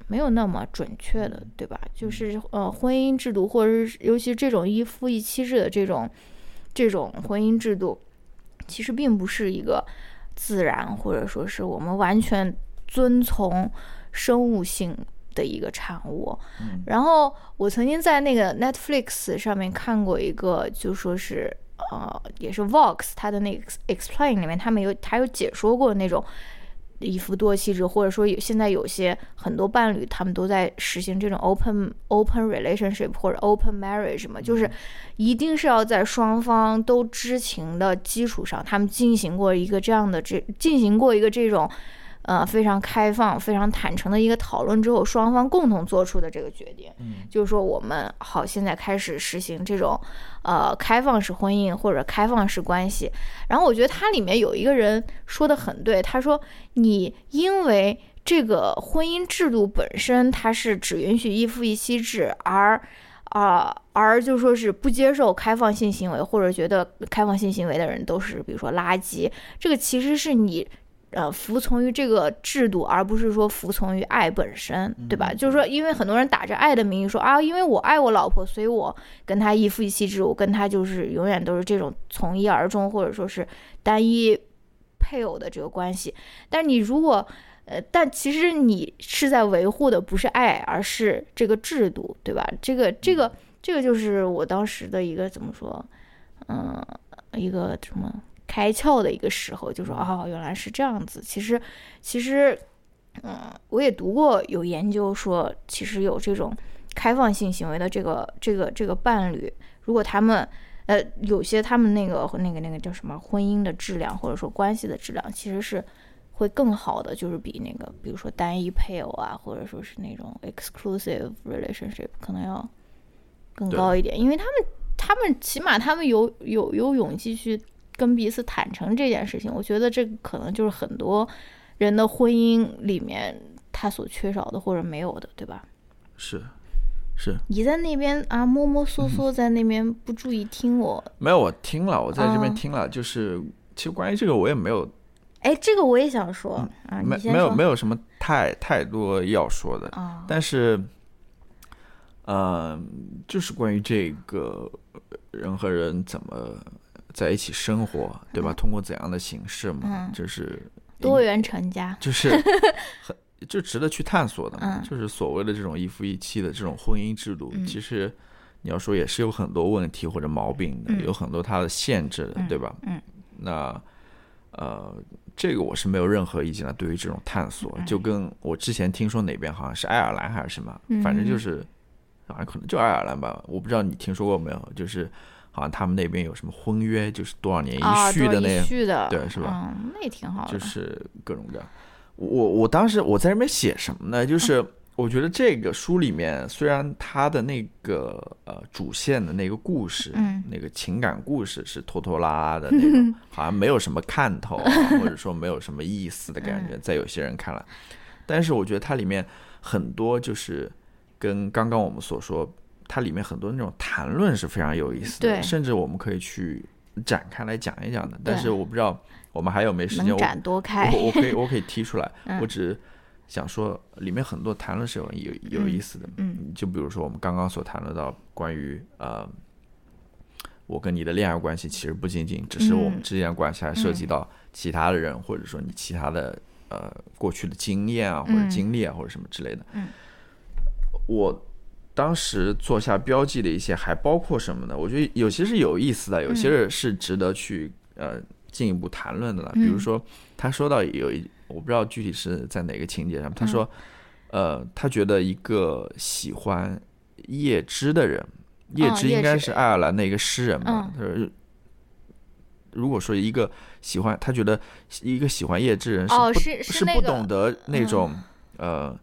没有那么准确的，对吧？就是呃，婚姻制度，或者是尤其这种一夫一妻制的这种这种婚姻制度，其实并不是一个自然，或者说是我们完全遵从生物性的一个产物。然后我曾经在那个 Netflix 上面看过一个，就说是。呃，也是 Vox 他的那个 Explain 里面，他们有他有解说过那种一夫多妻制，或者说有现在有些很多伴侣他们都在实行这种 open open relationship 或者 open marriage 嘛，就是一定是要在双方都知情的基础上，他们进行过一个这样的这进行过一个这种。呃，非常开放、非常坦诚的一个讨论之后，双方共同做出的这个决定，嗯，就是说我们好，现在开始实行这种，呃，开放式婚姻或者开放式关系。然后我觉得它里面有一个人说的很对，他说你因为这个婚姻制度本身它是只允许一夫一妻制，而啊而就说是不接受开放性行为，或者觉得开放性行为的人都是比如说垃圾，这个其实是你。呃，服从于这个制度，而不是说服从于爱本身，对吧？就是说，因为很多人打着爱的名义说啊，因为我爱我老婆，所以我跟她一夫一妻制，我跟她就是永远都是这种从一而终，或者说是单一配偶的这个关系。但你如果呃，但其实你是在维护的不是爱，而是这个制度，对吧？这个这个这个就是我当时的一个怎么说，嗯，一个什么开窍的一个时候，就说哦，原来是这样子。其实其实，嗯，我也读过有研究说，其实有这种开放性行为的这个这个这个伴侣，如果他们呃有些他们那个那个那个叫什么婚姻的质量或者说关系的质量，其实是。会更好的就是比那个，比如说单一配偶啊，或者说是那种 exclusive relationship，可能要更高一点，因为他们他们起码他们有有有勇气去跟彼此坦诚这件事情。我觉得这可能就是很多人的婚姻里面他所缺少的或者没有的，对吧？是是。你在那边啊，摸摸索索在那边不注意听我？没有，我听了，我在这边听了，就是其实关于这个我也没有。哎，这个我也想说啊，没没有没有什么太太多要说的，但是，嗯，就是关于这个人和人怎么在一起生活，对吧？通过怎样的形式嘛，就是多元成家，就是很就值得去探索的嘛。就是所谓的这种一夫一妻的这种婚姻制度，其实你要说也是有很多问题或者毛病的，有很多它的限制的，对吧？嗯，那呃。这个我是没有任何意见的。对于这种探索，就跟我之前听说哪边好像是爱尔兰还是什么，反正就是好像可能就爱尔兰吧，我不知道你听说过没有？就是好像他们那边有什么婚约，就是多少年一续的那，对，是吧？嗯，那也挺好的。就是各种各样。我我当时我在那边写什么呢？就是。我觉得这个书里面，虽然它的那个呃主线的那个故事，嗯，那个情感故事是拖拖拉拉的那种，好像没有什么看头，或者说没有什么意思的感觉，在有些人看来。但是我觉得它里面很多就是跟刚刚我们所说，它里面很多那种谈论是非常有意思的，甚至我们可以去展开来讲一讲的。但是我不知道我们还有没时间，展多开，我我可以我可以提出来，我只。想说里面很多谈论是有有有意思的，嗯，就比如说我们刚刚所谈论到关于呃，我跟你的恋爱关系，其实不仅仅只是我们之间的关系，还涉及到其他的人，或者说你其他的呃过去的经验啊，或者经历啊，或者什么之类的。嗯，我当时做下标记的一些还包括什么呢？我觉得有些是有意思的，有些是值得去呃进一步谈论的了。比如说他说到有一。我不知道具体是在哪个情节上。他说，呃，他觉得一个喜欢叶芝的人，叶芝应该是爱尔兰的一个诗人嘛。他说，如果说一个喜欢，他觉得一个喜欢叶芝人是是不懂得那种呃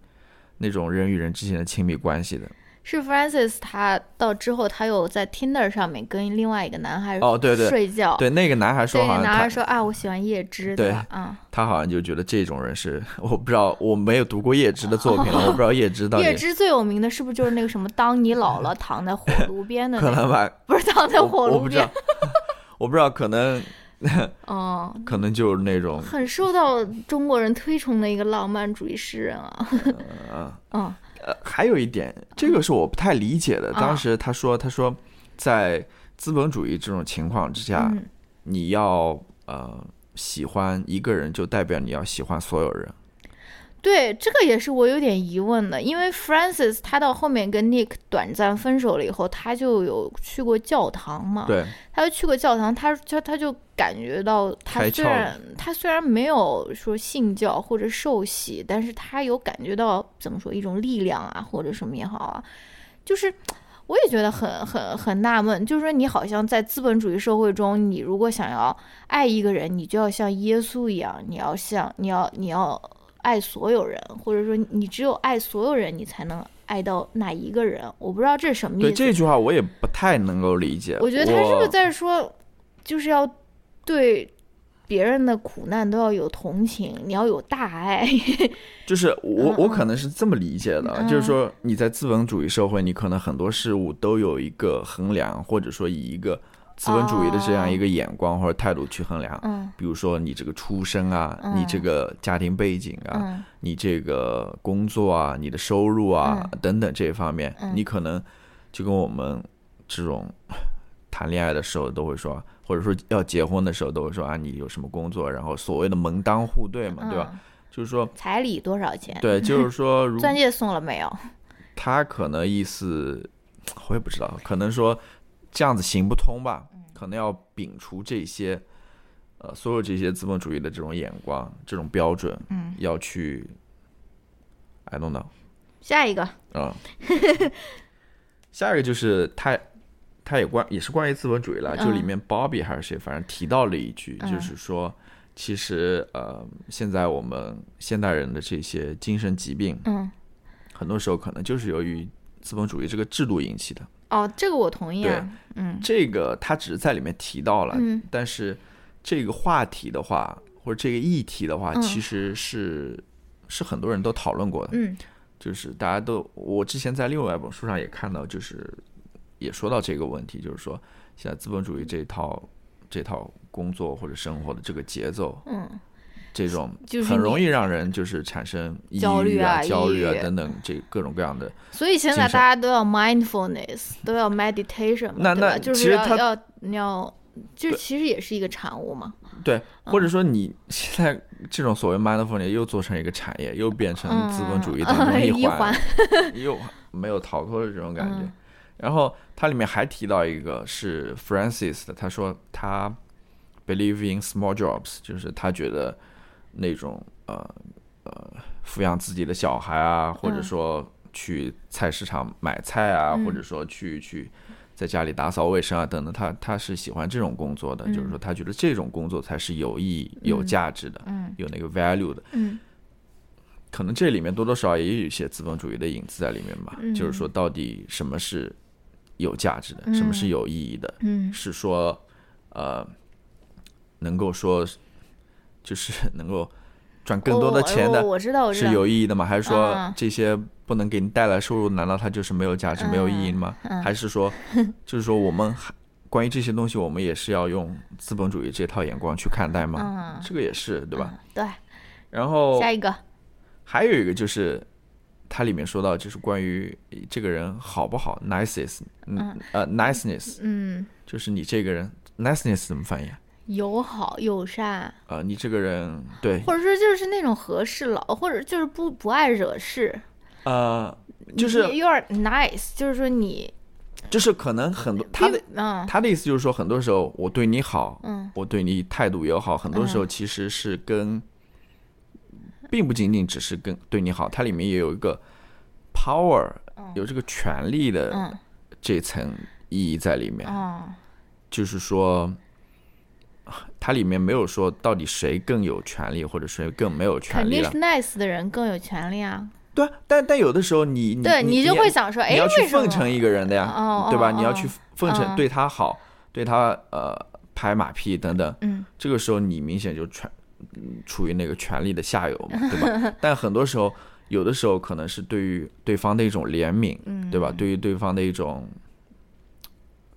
那种人与人之间的亲密关系的。是 Francis，他到之后他又在 Tinder 上面跟另外一个男孩哦，对对，睡觉。对那个男孩说，好像男孩说啊，我喜欢叶芝。对，嗯，他好像就觉得这种人是，我不知道，我没有读过叶芝的作品，我不知道叶芝到底。叶芝最有名的是不是就是那个什么？当你老了，躺在火炉边的。可能吧，不是躺在火炉边。我不知道，可能。哦，可能就是那种很受到中国人推崇的一个浪漫主义诗人啊。嗯嗯。呃，还有一点，这个是我不太理解的。当时他说：“他说，在资本主义这种情况之下，你要呃喜欢一个人，就代表你要喜欢所有人。”对，这个也是我有点疑问的，因为 Francis 他到后面跟 Nick 短暂分手了以后，他就有去过教堂嘛？对，他就去过教堂，他他他就感觉到，他虽然他虽然没有说信教或者受洗，但是他有感觉到怎么说一种力量啊，或者什么也好啊，就是我也觉得很很很纳闷，就是说你好像在资本主义社会中，你如果想要爱一个人，你就要像耶稣一样，你要像你要你要。爱所有人，或者说你只有爱所有人，你才能爱到哪一个人？我不知道这是什么意思。对这句话，我也不太能够理解。我觉得他是不是在说，就是要对别人的苦难都要有同情，你要有大爱。就是我，我可能是这么理解的，就是说你在资本主义社会，你可能很多事物都有一个衡量，或者说以一个。资本主义的这样一个眼光或者态度去衡量，嗯，比如说你这个出身啊，你这个家庭背景啊，你这个工作啊，你的收入啊等等这一方面，你可能就跟我们这种。谈恋爱的时候都会说，或者说要结婚的时候都会说啊，你有什么工作？然后所谓的门当户对嘛，对吧？就是说彩礼多少钱？对，就是说 如钻戒送了没有？他可能意思我也不知道，可能说这样子行不通吧？可能要摒除这些，呃，所有这些资本主义的这种眼光、这种标准，嗯，要去，I don't know。下一个啊，下一个就是他，他也关也是关于资本主义了，就里面 Bobby 还是谁，反正提到了一句，就是说。其实，呃，现在我们现代人的这些精神疾病，嗯，很多时候可能就是由于资本主义这个制度引起的。哦，这个我同意。对，嗯，这个他只是在里面提到了，嗯，但是这个话题的话，或者这个议题的话，其实是是很多人都讨论过的。嗯，就是大家都，我之前在另外一本书上也看到，就是也说到这个问题，就是说现在资本主义这套这套。工作或者生活的这个节奏，嗯，这种很容易让人就是产生焦虑啊、焦虑啊等等这各种各样的。所以现在大家都要 mindfulness，都要 meditation，那那就是要要要，就其实也是一个产物嘛。对，或者说你现在这种所谓 mindfulness 又做成一个产业，又变成资本主义当中 一环，又没有逃脱的这种感觉。然后它里面还提到一个是 Francis 的，他说他。Believe in small jobs，就是他觉得那种呃呃抚养自己的小孩啊，或者说去菜市场买菜啊，或者说去去在家里打扫卫生啊等等，他他是喜欢这种工作的，就是说他觉得这种工作才是有意义、有价值的，有那个 value 的。嗯，可能这里面多多少少也有一些资本主义的影子在里面吧。就是说，到底什么是有价值的，什么是有意义的？嗯，是说呃。能够说，就是 能够赚更多的钱的，我知道是有意义的吗？还是说这些不能给你带来收入，难道它就是没有价值、没有意义吗？还是说，就是说我们关于这些东西，我们也是要用资本主义这套眼光去看待吗？这个也是对吧？对。然后下一个，还有一个就是它里面说到，就是关于这个人好不好，niceness，嗯呃，niceness，嗯，就是你这个人 niceness 怎么翻译？友好友善。啊，你这个人对，或者说就是那种和事佬，或者就是不不爱惹事，呃，就是 You're nice，就是说你，就是可能很多他的嗯，他的意思就是说，很多时候我对你好，嗯，我对你态度友好，很多时候其实是跟，并不仅仅只是跟对你好，它里面也有一个 power，有这个权力的这层意义在里面，就是说。它里面没有说到底谁更有权利，或者谁更没有权利肯定是 nice 的人更有权利啊。对，但但有的时候你对你就会想说，哎，你要去奉承一个人的呀，对吧？你要去奉承，对他好，对他呃拍马屁等等。嗯，这个时候你明显就权处于那个权力的下游嘛，对吧？但很多时候，有的时候可能是对于对方的一种怜悯，对吧？对于对方的一种。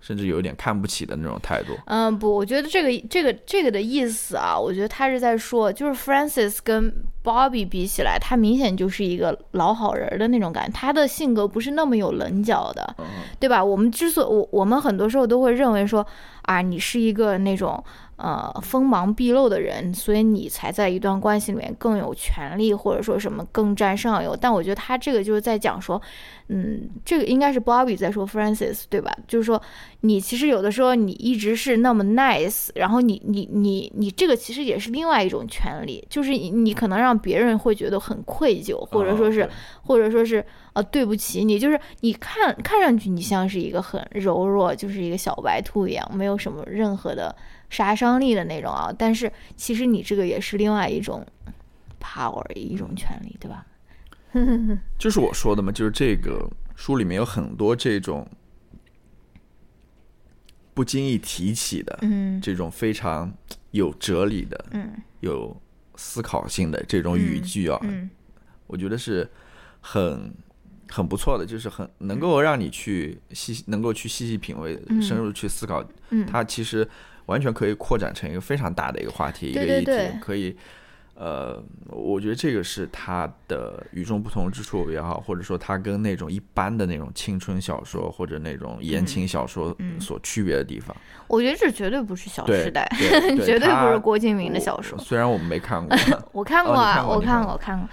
甚至有一点看不起的那种态度。嗯，不，我觉得这个这个这个的意思啊，我觉得他是在说，就是 Francis 跟 Bobby 比起来，他明显就是一个老好人的那种感觉，他的性格不是那么有棱角的，对吧？我们之所我我们很多时候都会认为说，啊，你是一个那种。呃，锋芒毕露的人，所以你才在一段关系里面更有权利，或者说什么更占上游。但我觉得他这个就是在讲说，嗯，这个应该是 Bobby 在说 Francis 对吧？就是说，你其实有的时候你一直是那么 nice，然后你你你你这个其实也是另外一种权利，就是你可能让别人会觉得很愧疚，或者说是或者说是呃对不起你，就是你看看上去你像是一个很柔弱，就是一个小白兔一样，没有什么任何的。杀伤力的那种啊，但是其实你这个也是另外一种 power，一种权利，对吧？就是我说的嘛，就是这个书里面有很多这种不经意提起的，嗯，这种非常有哲理的，嗯，有思考性的这种语句啊，嗯，我觉得是很很不错的，就是很能够让你去细，能够去细细品味，深入去思考，嗯，它其实。完全可以扩展成一个非常大的一个话题，一个议题，可以呃，我觉得这个是它的与众不同之处也好，或者说它跟那种一般的那种青春小说或者那种言情小说所区别的地方。我觉得这绝对不是《小时代》，绝对不是郭敬明的小说。虽然我们没 看过，我看过啊，我看过，我看过。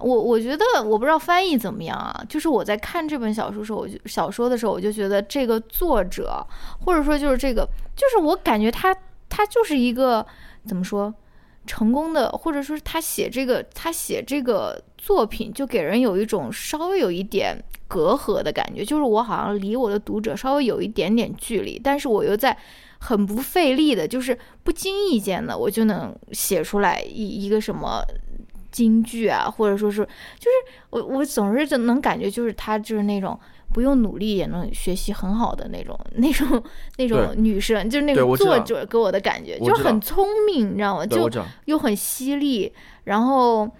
我我觉得我不知道翻译怎么样啊，就是我在看这本小说时候，我就小说的时候，我就觉得这个作者，或者说就是这个，就是我感觉他他就是一个怎么说？成功的，或者说是他写这个，他写这个作品，就给人有一种稍微有一点隔阂的感觉，就是我好像离我的读者稍微有一点点距离，但是我又在很不费力的，就是不经意间的，我就能写出来一一个什么金句啊，或者说是，就是我我总是就能感觉，就是她就是那种。不用努力也能学习很好的那种、那种、那种女生，就是那个作者给我的感觉，就很聪明，你知道吗？就又很犀利，然后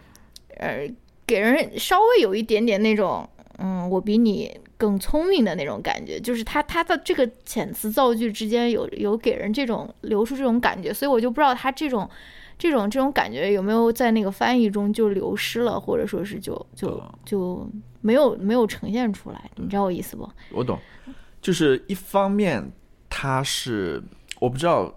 呃，给人稍微有一点点那种，嗯，我比你更聪明的那种感觉。就是他他的这个遣词造句之间有有给人这种流出这种感觉，所以我就不知道他这种这种这种感觉有没有在那个翻译中就流失了，或者说是就就就。没有没有呈现出来，你知道我意思不？我懂，就是一方面，它是我不知道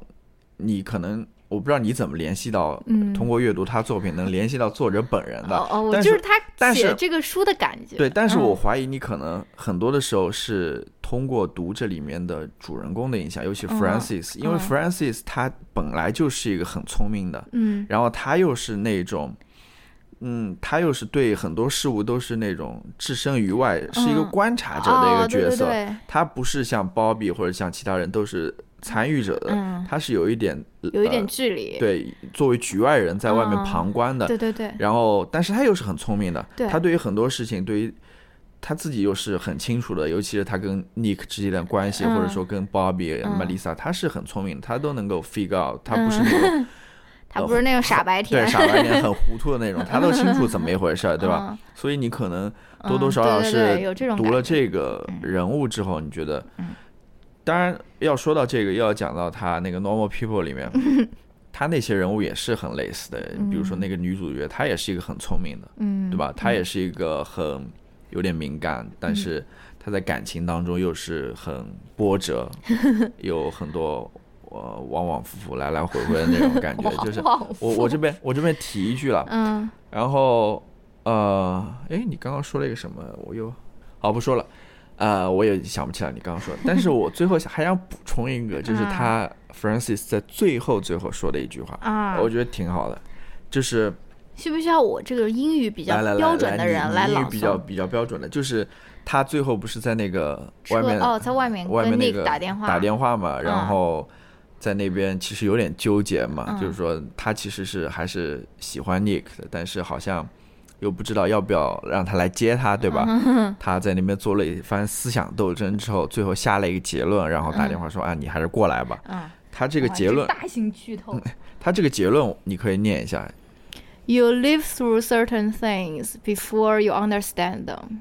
你可能我不知道你怎么联系到，通过阅读他作品能联系到作者本人的。哦，但就是他写这个书的感觉。对，但是我怀疑你可能很多的时候是通过读这里面的主人公的影响，尤其 Francis，因为 Francis 他本来就是一个很聪明的，嗯，然后他又是那种。嗯，他又是对很多事物都是那种置身于外，是一个观察者的一个角色。他不是像 Bobby 或者像其他人都是参与者的，他是有一点有一点距离。对，作为局外人在外面旁观的。对对对。然后，但是他又是很聪明的。他对于很多事情，对于他自己又是很清楚的，尤其是他跟 Nick 之间的关系，或者说跟 Bobby、Melissa，他是很聪明，他都能够 figure out，他不是那种。他不是那种傻白甜，对傻白甜很糊涂的那种，他都清楚怎么一回事，对吧？所以你可能多多少少是读了这个人物之后，你觉得，当然要说到这个，又要讲到他那个 Normal People 里面，他那些人物也是很类似的，比如说那个女主角，她也是一个很聪明的，嗯。对吧？她也是一个很有点敏感，但是她在感情当中又是很波折，有很多。呃往往复复来来回回的那种感觉，就是我我这边我这边提一句了，嗯，然后呃，哎，你刚刚说了一个什么？我又好不说了，呃，我也想不起来你刚刚说的，但是我最后还想补充一个，就是他 Francis 在最后最后说的一句话啊，我觉得挺好的，就是需不需要我这个英语比较标准的人来英语比较比较标准的，就是他最后不是在那个外面哦，在外面外面那个打电话。打电话嘛，然后。在那边其实有点纠结嘛，就是说他其实是还是喜欢 Nick 的，但是好像又不知道要不要让他来接他，对吧？他在那边做了一番思想斗争之后，最后下了一个结论，然后打电话说：“啊，你还是过来吧。”他这个结论大型剧透。他这个结论你可以念一下：“You live through certain things before you understand them.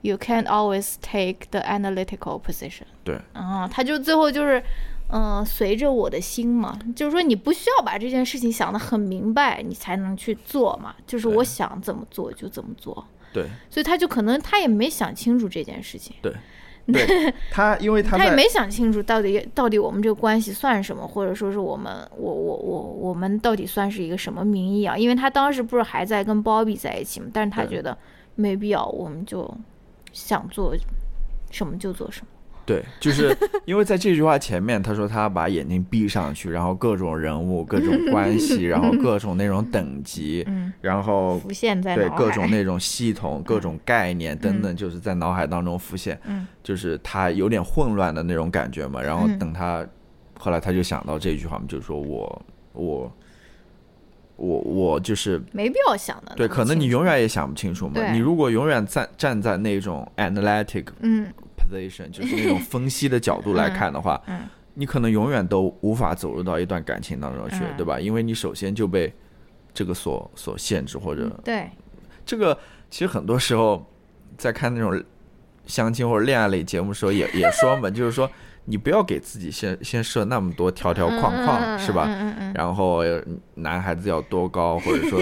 You can't always take the analytical position.” 对啊，他就最后就是。嗯，随着我的心嘛，就是说你不需要把这件事情想得很明白，你才能去做嘛。就是我想怎么做就怎么做。对。所以他就可能他也没想清楚这件事情。对。对。他因为他他也没想清楚到底到底我们这个关系算什么，或者说是我们我我我我们到底算是一个什么名义啊？因为他当时不是还在跟 Bobby 在一起嘛，但是他觉得没必要，我们就想做什么就做什么。对，就是因为在这句话前面，他说他把眼睛闭上去，然后各种人物、各种关系，然后各种那种等级，然后浮现在对各种那种系统、各种概念等等，就是在脑海当中浮现，就是他有点混乱的那种感觉嘛。然后等他后来他就想到这句话嘛，就是说我我我我就是没必要想的，对，可能你永远也想不清楚嘛。你如果永远站站在那种 analytic，嗯。就是那种分析的角度来看的话，你可能永远都无法走入到一段感情当中去，对吧？因为你首先就被这个所所限制，或者对这个其实很多时候在看那种相亲或者恋爱类节目的时候，也 也说嘛，就是说你不要给自己先先设那么多条条框框，是吧？然后男孩子要多高，或者说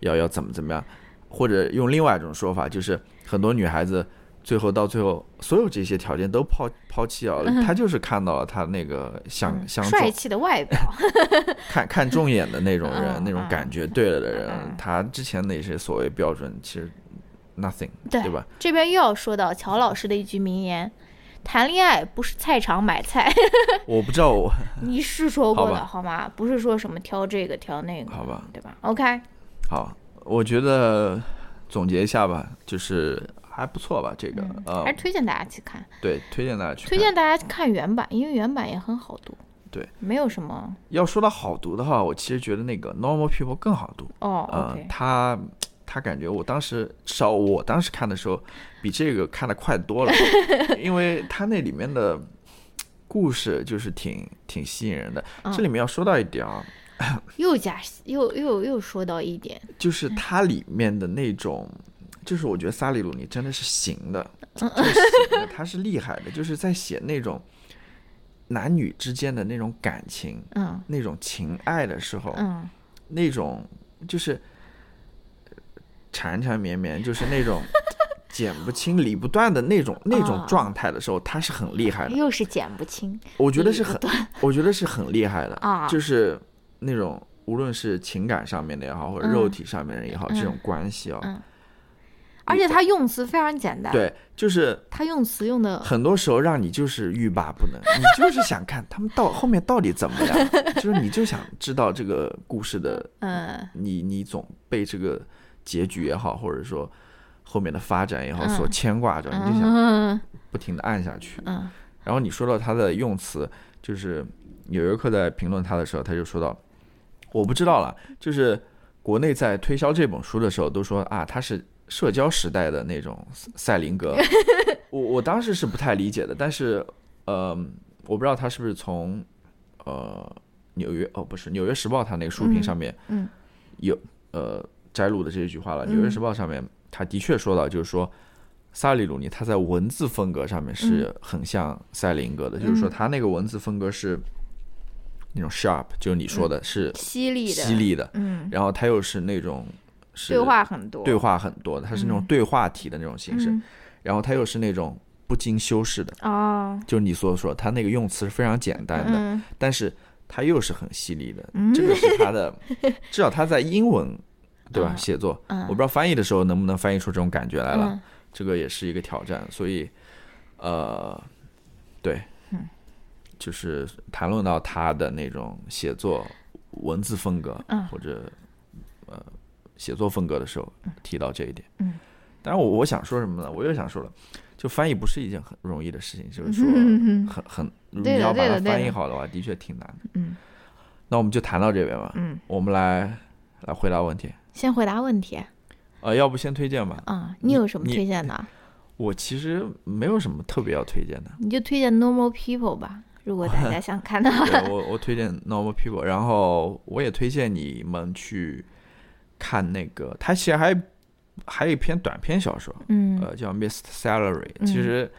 要要怎么怎么样，或者用另外一种说法，就是很多女孩子。最后到最后，所有这些条件都抛抛弃掉了，他就是看到了他那个想想帅气的外表，看看重眼的那种人，那种感觉对了的人，他之前那些所谓标准其实 nothing，对吧？这边又要说到乔老师的一句名言：谈恋爱不是菜场买菜。我不知道我 你是说过的好吗？不是说什么挑这个挑那个，好吧？对吧？OK，好，我觉得总结一下吧，就是。还不错吧，这个呃，还是推荐大家去看。对，推荐大家去。推荐大家看原版，因为原版也很好读。对，没有什么。要说到好读的话，我其实觉得那个《Normal People》更好读。哦，嗯，他他感觉我当时，至少我当时看的时候，比这个看的快多了，因为他那里面的故事就是挺挺吸引人的。这里面要说到一点啊，又加又又又说到一点，就是它里面的那种。就是我觉得萨利鲁尼真的是行的，就是行的，他是厉害的，就是在写那种男女之间的那种感情，嗯，那种情爱的时候，嗯，那种就是缠缠绵绵，就是那种 剪不清理不断的那种那种状态的时候，他是很厉害的。又是剪不清，我觉得是很，我觉得是很厉害的啊，就是那种无论是情感上面的也好，或者肉体上面的也好，这种关系啊。而且他用词非常简单，对，就是他用词用的，很多时候让你就是欲罢不能，你就是想看他们到后面到底怎么样，就是你就想知道这个故事的，嗯，你你总被这个结局也好，或者说后面的发展也好所牵挂着，你就想不停的按下去，嗯，然后你说到他的用词，就是纽约客在评论他的时候，他就说到，我不知道了，就是国内在推销这本书的时候都说啊，他是。社交时代的那种赛林格，我我当时是不太理解的，但是呃，我不知道他是不是从呃纽约哦不是纽约时报他那个书评上面有呃摘录的这一句话了。纽约时报上面他的确说到，就是说萨利鲁尼他在文字风格上面是很像赛林格的，就是说他那个文字风格是那种 sharp，就是你说的是犀利的，犀利的，嗯，然后他又是那种。对话很多，对话很多，它是那种对话体的那种形式，然后它又是那种不经修饰的哦，就是你所说，它那个用词是非常简单的，但是它又是很犀利的，这个是它的，至少它在英文对吧？写作，我不知道翻译的时候能不能翻译出这种感觉来了，这个也是一个挑战，所以呃，对，就是谈论到他的那种写作文字风格，或者呃。写作风格的时候提到这一点，嗯，当然我我想说什么呢？我又想说了，就翻译不是一件很容易的事情，就是说很很你要把它翻译好的话，的确挺难的，嗯。那我们就谈到这边吧，嗯，我们来来回答问题。先回答问题，呃，要不先推荐吧？啊，你有什么推荐的？我其实没有什么特别要推荐的，你就推荐 Normal People 吧，如果大家想看的话。我我推荐 Normal People，然后我也推荐你们去。看那个，他其实还还有一篇短篇小说，嗯，呃，叫《Missed Salary》，其实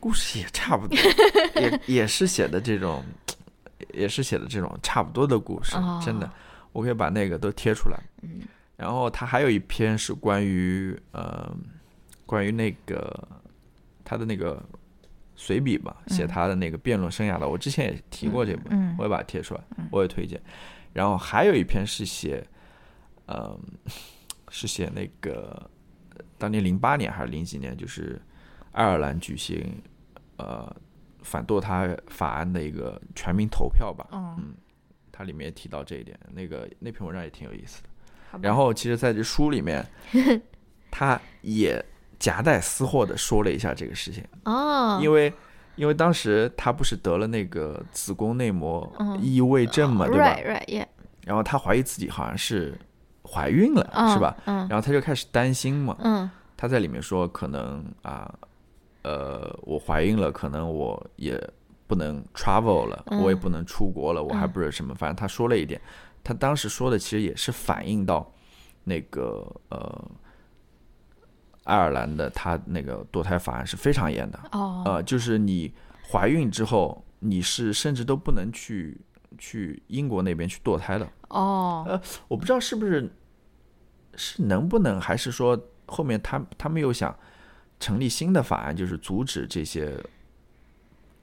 故事也差不多，也也是写的这种，也是写的这种差不多的故事，真的，我可以把那个都贴出来。嗯，然后他还有一篇是关于呃，关于那个他的那个随笔吧，写他的那个辩论生涯的，我之前也提过这本，我也把它贴出来，我也推荐。然后还有一篇是写。嗯，是写那个当年零八年还是零几年，就是爱尔兰举行呃反堕胎法案的一个全民投票吧。嗯，它里面提到这一点，那个那篇文章也挺有意思的。然后，其实在这书里面，他也夹带私货的说了一下这个事情。哦，因为因为当时他不是得了那个子宫内膜异位症嘛，对吧然后他怀疑自己好像是。怀孕了是吧？嗯，然后他就开始担心嘛。嗯，他在里面说，可能啊，呃，我怀孕了，可能我也不能 travel 了，我也不能出国了，我还不是什么。反正他说了一点，他当时说的其实也是反映到那个呃，爱尔兰的他那个堕胎法案是非常严的。哦，呃，就是你怀孕之后，你是甚至都不能去去英国那边去堕胎的。哦，呃，我不知道是不是是能不能，还是说后面他他们又想成立新的法案，就是阻止这些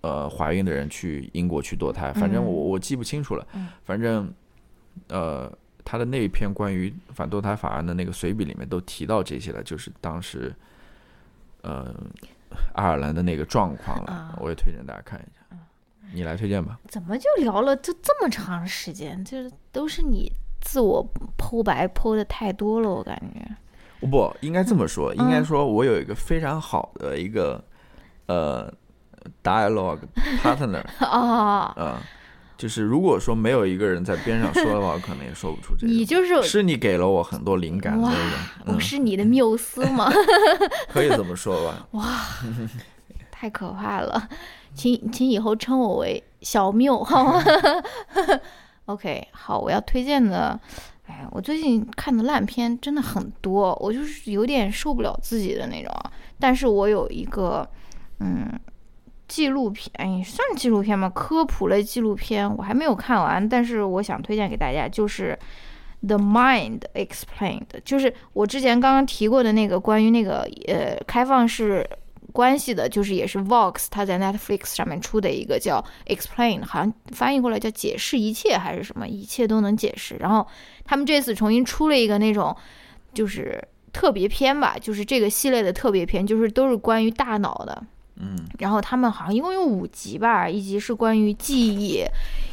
呃怀孕的人去英国去堕胎。反正我我记不清楚了。反正呃，他的那一篇关于反堕胎法案的那个随笔里面都提到这些了，就是当时呃爱尔兰的那个状况了。我也推荐大家看一下。你来推荐吧。怎么就聊了就这么长时间？就是都是你自我剖白剖的太多了，我感觉。不，应该这么说，应该说我有一个非常好的一个呃 dialogue partner 啊，嗯，就是如果说没有一个人在边上说的话，我可能也说不出这个。你就是是你给了我很多灵感的人，我是你的缪斯吗？可以这么说吧。哇，太可怕了。请请以后称我为小缪好吗 ？OK，好，我要推荐的，哎，我最近看的烂片真的很多，我就是有点受不了自己的那种。但是我有一个，嗯，纪录片，哎，算纪录片吗？科普类纪录片，我还没有看完，但是我想推荐给大家，就是《The Mind Explained》，就是我之前刚刚提过的那个关于那个呃开放式。关系的，就是也是 Vox，他在 Netflix 上面出的一个叫 Explain，好像翻译过来叫解释一切还是什么，一切都能解释。然后他们这次重新出了一个那种，就是特别篇吧，就是这个系列的特别篇，就是都是关于大脑的。嗯。然后他们好像一共有五集吧，一集是关于记忆，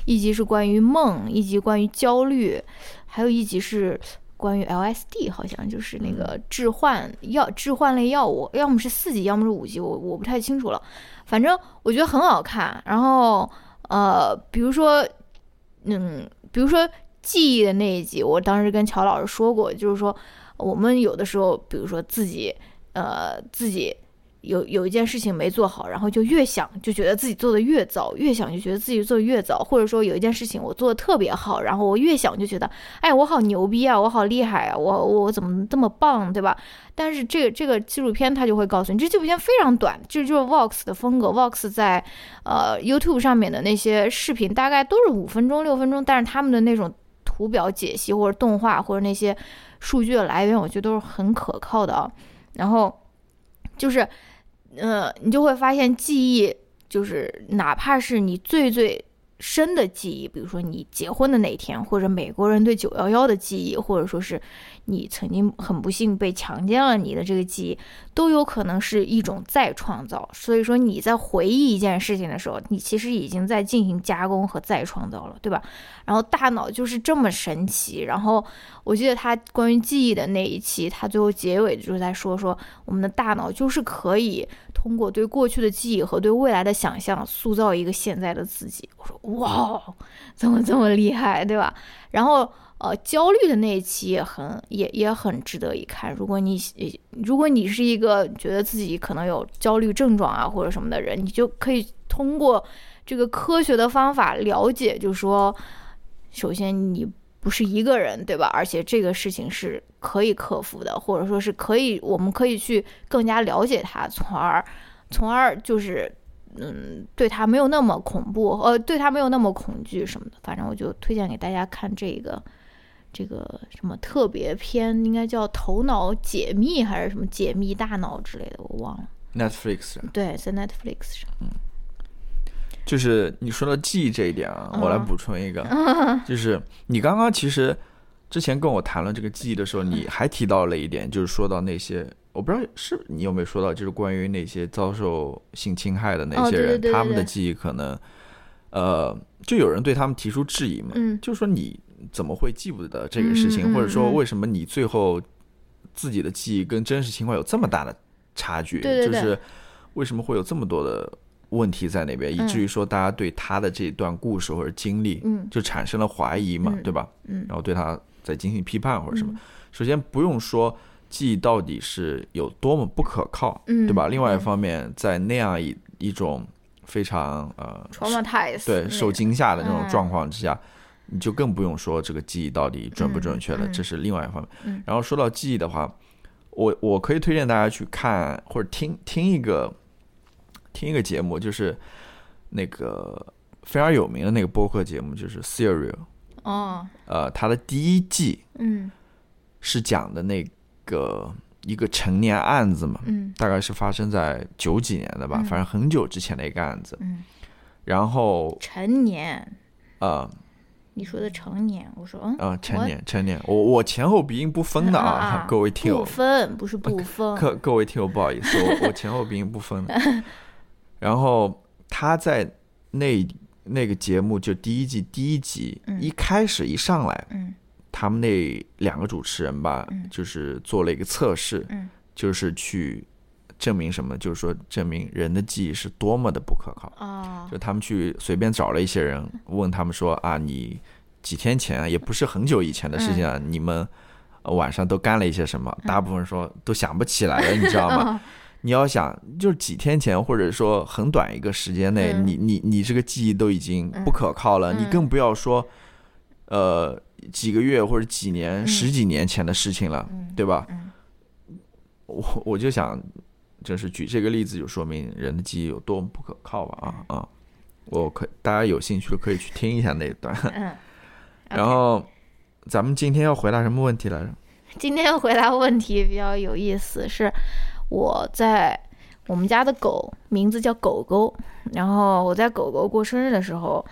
一集是关于梦，一集关于焦虑，还有一集是。关于 LSD 好像就是那个致幻药、致幻类药物，要么是四级，要么是五级，我我不太清楚了。反正我觉得很好看。然后呃，比如说，嗯，比如说记忆的那一集，我当时跟乔老师说过，就是说我们有的时候，比如说自己呃自己。有有一件事情没做好，然后就越想就觉得自己做的越糟，越想就觉得自己做的越糟，或者说有一件事情我做的特别好，然后我越想就觉得，哎，我好牛逼啊，我好厉害啊，我我怎么这么棒，对吧？但是这个这个纪录片它就会告诉你，这纪录片非常短，这就是 Vox 的风格。Vox 在呃 YouTube 上面的那些视频大概都是五分钟六分钟，但是他们的那种图表解析或者动画或者那些数据的来源，我觉得都是很可靠的啊。然后就是。呃，你就会发现记忆就是，哪怕是你最最深的记忆，比如说你结婚的那一天，或者美国人对九幺幺的记忆，或者说是。你曾经很不幸被强奸了，你的这个记忆都有可能是一种再创造。所以说你在回忆一件事情的时候，你其实已经在进行加工和再创造了，对吧？然后大脑就是这么神奇。然后我记得他关于记忆的那一期，他最后结尾就是在说说我们的大脑就是可以通过对过去的记忆和对未来的想象，塑造一个现在的自己。我说哇，怎么这么厉害，对吧？然后。呃，焦虑的那一期也很也也很值得一看。如果你如果你是一个觉得自己可能有焦虑症状啊或者什么的人，你就可以通过这个科学的方法了解，就是说，首先你不是一个人，对吧？而且这个事情是可以克服的，或者说是可以，我们可以去更加了解它，从而从而就是嗯，对他没有那么恐怖，呃，对他没有那么恐惧什么的。反正我就推荐给大家看这个。这个什么特别篇，应该叫《头脑解密》还是什么“解密大脑”之类的，我忘了。Netflix 上。对，在 Netflix 上。嗯。就是你说到记忆这一点啊，我来补充一个，就是你刚刚其实之前跟我谈论这个记忆的时候，你 还提到了一点，就是说到那些，我不知道是你有没有说到，就是关于那些遭受性侵害的那些人，他们的记忆可能，呃，就有人对他们提出质疑嘛，嗯，就说你。怎么会记不得这个事情？或者说，为什么你最后自己的记忆跟真实情况有这么大的差距？就是为什么会有这么多的问题在那边，以至于说大家对他的这段故事或者经历，就产生了怀疑嘛，对吧？嗯，然后对他在进行批判或者什么。首先不用说记忆到底是有多么不可靠，对吧？另外一方面，在那样一一种非常呃对受惊吓的那种状况之下。你就更不用说这个记忆到底准不准确了，这是另外一方面。然后说到记忆的话，我我可以推荐大家去看或者听听一个听一个节目，就是那个非常有名的那个播客节目，就是 Serial。哦。呃，它的第一季，嗯，是讲的那个一个成年案子嘛，嗯，大概是发生在九几年的吧，反正很久之前的一个案子。嗯。然后。成年。啊。你说的成年，我说嗯。啊，成年，成年，我我前后鼻音不分的啊，各位听友。不分，不是不分。各各位听友，不好意思，我我前后鼻音不分的。然后他在那那个节目就第一季第一集一开始一上来，嗯，他们那两个主持人吧，就是做了一个测试，嗯，就是去证明什么，就是说证明人的记忆是多么的不可靠。啊！就他们去随便找了一些人，问他们说啊，你几天前也不是很久以前的事情啊，你们晚上都干了一些什么？大部分说都想不起来了，你知道吗？你要想，就是几天前，或者说很短一个时间内，你你你这个记忆都已经不可靠了，你更不要说，呃，几个月或者几年、十几年前的事情了，对吧？我我就想，就是举这个例子，就说明人的记忆有多么不可靠吧？啊啊，我可大家有兴趣的可以去听一下那一段。嗯然后，咱们今天要回答什么问题来着？今天要回答问题比较有意思，是。我在我们家的狗名字叫狗狗，然后我在狗狗过生日的时候，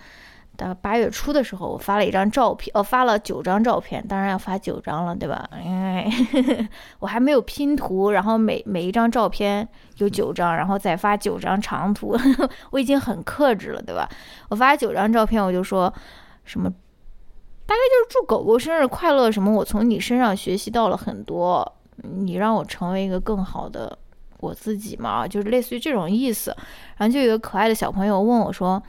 大概八月初的时候，我发了一张照片，哦，发了九张照片，当然要发九张了，对吧？因 为我还没有拼图，然后每每一张照片有九张，然后再发九张长图，我已经很克制了，对吧？我发九张照片，我就说什么，大概就是祝狗狗生日快乐，什么我从你身上学习到了很多。你让我成为一个更好的我自己嘛，就是类似于这种意思。然后就有个可爱的小朋友问我说：“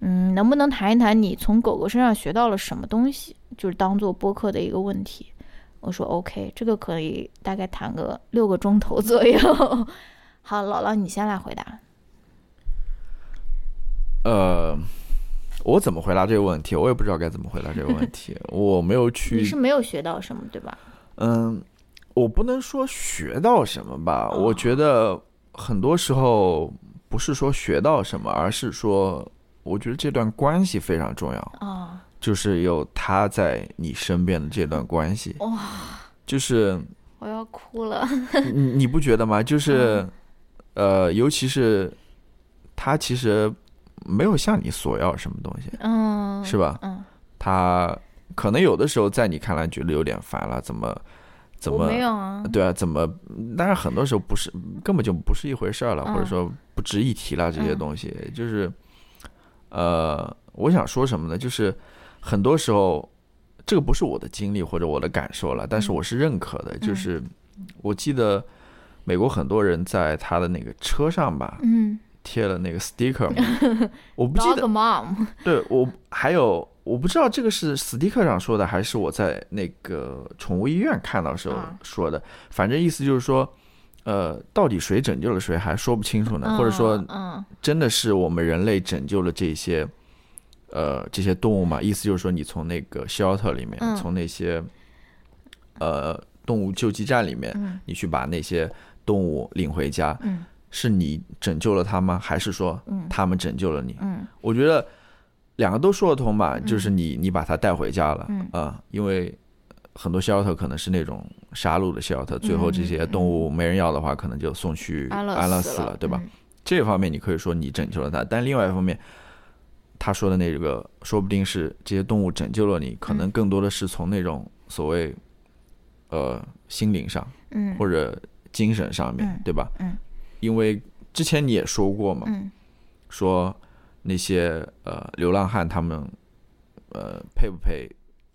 嗯，能不能谈一谈你从狗狗身上学到了什么东西？就是当做播客的一个问题。”我说：“OK，这个可以大概谈个六个钟头左右。”好，姥姥你先来回答。呃，我怎么回答这个问题？我也不知道该怎么回答这个问题。我没有去，你是没有学到什么对吧？嗯。我不能说学到什么吧，我觉得很多时候不是说学到什么，而是说，我觉得这段关系非常重要啊，就是有他在你身边的这段关系，哇，就是我要哭了，你你不觉得吗？就是，呃，尤其是他其实没有向你索要什么东西，嗯，是吧？嗯，他可能有的时候在你看来觉得有点烦了，怎么？怎么没有啊？对啊，怎么？但是很多时候不是，根本就不是一回事儿了，或者说不值一提了。这些东西就是，呃，我想说什么呢？就是很多时候，这个不是我的经历或者我的感受了，但是我是认可的。就是我记得美国很多人在他的那个车上吧，嗯，贴了那个 sticker，我不记得。mom，对我还有。我不知道这个是 sticker 上说的，还是我在那个宠物医院看到时候说的。反正意思就是说，呃，到底谁拯救了谁还说不清楚呢？或者说，真的是我们人类拯救了这些，呃，这些动物吗？意思就是说，你从那个 shelter 里面，从那些，呃，动物救济站里面，你去把那些动物领回家，是你拯救了他吗？还是说，他们拯救了你？我觉得。两个都说得通吧，就是你你把它带回家了啊，因为很多 shelter 可能是那种杀戮的 shelter，最后这些动物没人要的话，可能就送去安乐死了，对吧？这方面你可以说你拯救了他，但另外一方面，他说的那个说不定是这些动物拯救了你，可能更多的是从那种所谓呃心灵上，嗯或者精神上面对吧？嗯，因为之前你也说过嘛，说。那些呃流浪汉他们，呃配不配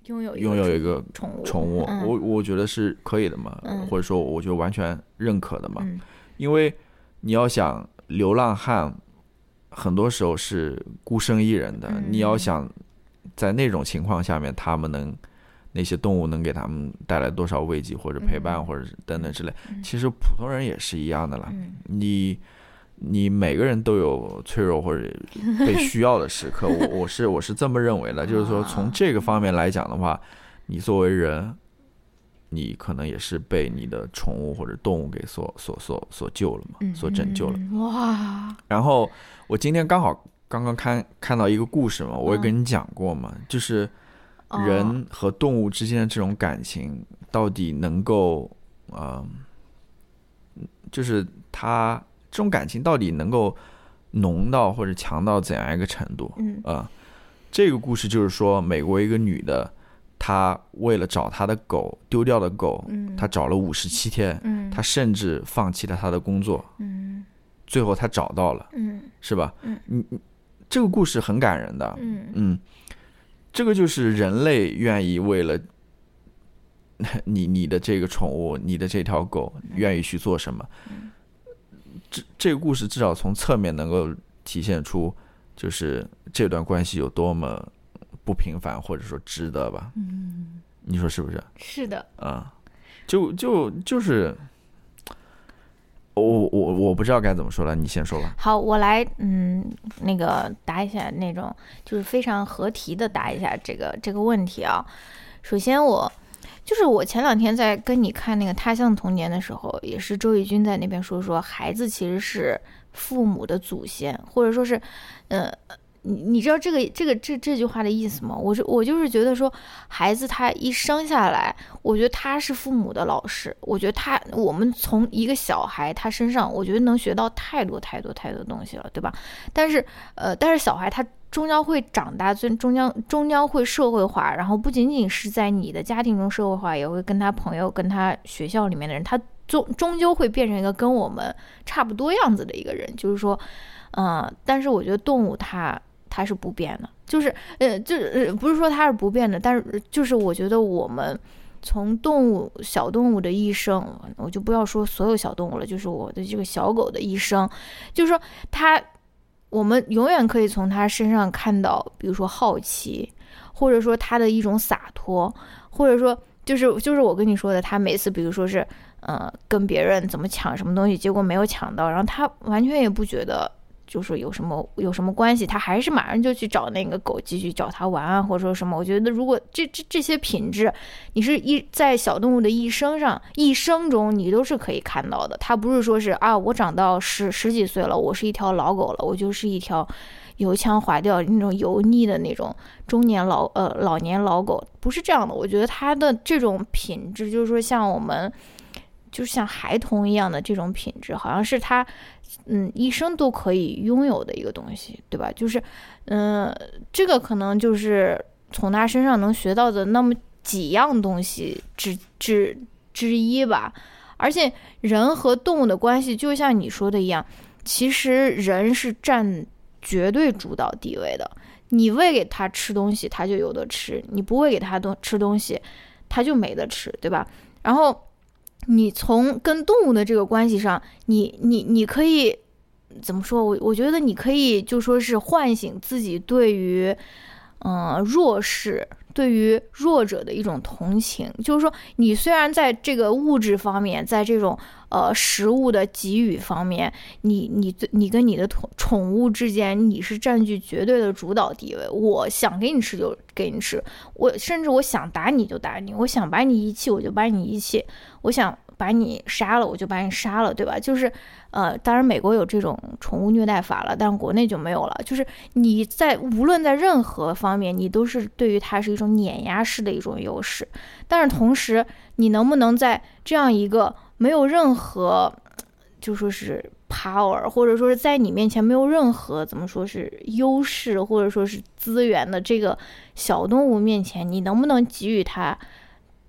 拥有拥有一个宠物？宠物，我我觉得是可以的嘛，或者说我觉得完全认可的嘛。因为你要想流浪汉，很多时候是孤身一人的，你要想在那种情况下面，他们能那些动物能给他们带来多少慰藉或者陪伴，或者是等等之类，其实普通人也是一样的啦。你。你每个人都有脆弱或者被需要的时刻，我我是我是这么认为的，就是说从这个方面来讲的话，你作为人，你可能也是被你的宠物或者动物给所所所所救了嘛，所拯救了。哇！然后我今天刚好刚刚看看到一个故事嘛，我也跟你讲过嘛，就是人和动物之间的这种感情到底能够，嗯，就是他这种感情到底能够浓到或者强到怎样一个程度？嗯。啊，这个故事就是说，美国一个女的，她为了找她的狗丢掉的狗，她找了五十七天，她甚至放弃了她的工作，最后她找到了，是吧？嗯，你你。这个故事很感人的，嗯。嗯，这个就是人类愿意为了 你你的这个宠物，你的这条狗，愿意去做什么。这这个故事至少从侧面能够体现出，就是这段关系有多么不平凡，或者说值得吧。嗯，你说是不是？是的。啊，就就就是。我我我不知道该怎么说了，你先说吧。好，我来，嗯，那个答一下那种就是非常合题的答一下这个这个问题啊。首先，我就是我前两天在跟你看那个《他乡童年》的时候，也是周轶君在那边说说，孩子其实是父母的祖先，或者说是，呃。你你知道这个这个这这句话的意思吗？我是我就是觉得说，孩子他一生下来，我觉得他是父母的老师。我觉得他我们从一个小孩他身上，我觉得能学到太多太多太多东西了，对吧？但是呃，但是小孩他终将会长大，终终将终将会社会化，然后不仅仅是在你的家庭中社会化，也会跟他朋友、跟他学校里面的人，他终终究会变成一个跟我们差不多样子的一个人。就是说，嗯，但是我觉得动物它。它是不变的，就是呃，就是不是说它是不变的，但是就是我觉得我们从动物小动物的一生，我就不要说所有小动物了，就是我的这个小狗的一生，就是说它，我们永远可以从他身上看到，比如说好奇，或者说他的一种洒脱，或者说就是就是我跟你说的，他每次比如说是呃跟别人怎么抢什么东西，结果没有抢到，然后他完全也不觉得。就是有什么有什么关系，他还是马上就去找那个狗，继续找他玩啊，或者说什么？我觉得如果这这这些品质，你是一在小动物的一生上一生中，你都是可以看到的。它不是说是啊，我长到十十几岁了，我是一条老狗了，我就是一条油腔滑调那种油腻的那种中年老呃老年老狗，不是这样的。我觉得它的这种品质，就是说像我们。就像孩童一样的这种品质，好像是他，嗯，一生都可以拥有的一个东西，对吧？就是，嗯，这个可能就是从他身上能学到的那么几样东西之之之一吧。而且，人和动物的关系，就像你说的一样，其实人是占绝对主导地位的。你喂给他吃东西，他就有的吃；你不喂给他东吃东西，他就没得吃，对吧？然后。你从跟动物的这个关系上，你你你可以怎么说？我我觉得你可以就说是唤醒自己对于，嗯，弱势。对于弱者的一种同情，就是说，你虽然在这个物质方面，在这种呃食物的给予方面，你你你跟你的宠宠物之间，你是占据绝对的主导地位。我想给你吃就给你吃，我甚至我想打你就打你，我想把你遗弃我就把你遗弃，我想。把你杀了，我就把你杀了，对吧？就是，呃，当然美国有这种宠物虐待法了，但是国内就没有了。就是你在无论在任何方面，你都是对于它是一种碾压式的一种优势。但是同时，你能不能在这样一个没有任何，就说是 power，或者说是在你面前没有任何怎么说是优势，或者说是资源的这个小动物面前，你能不能给予它？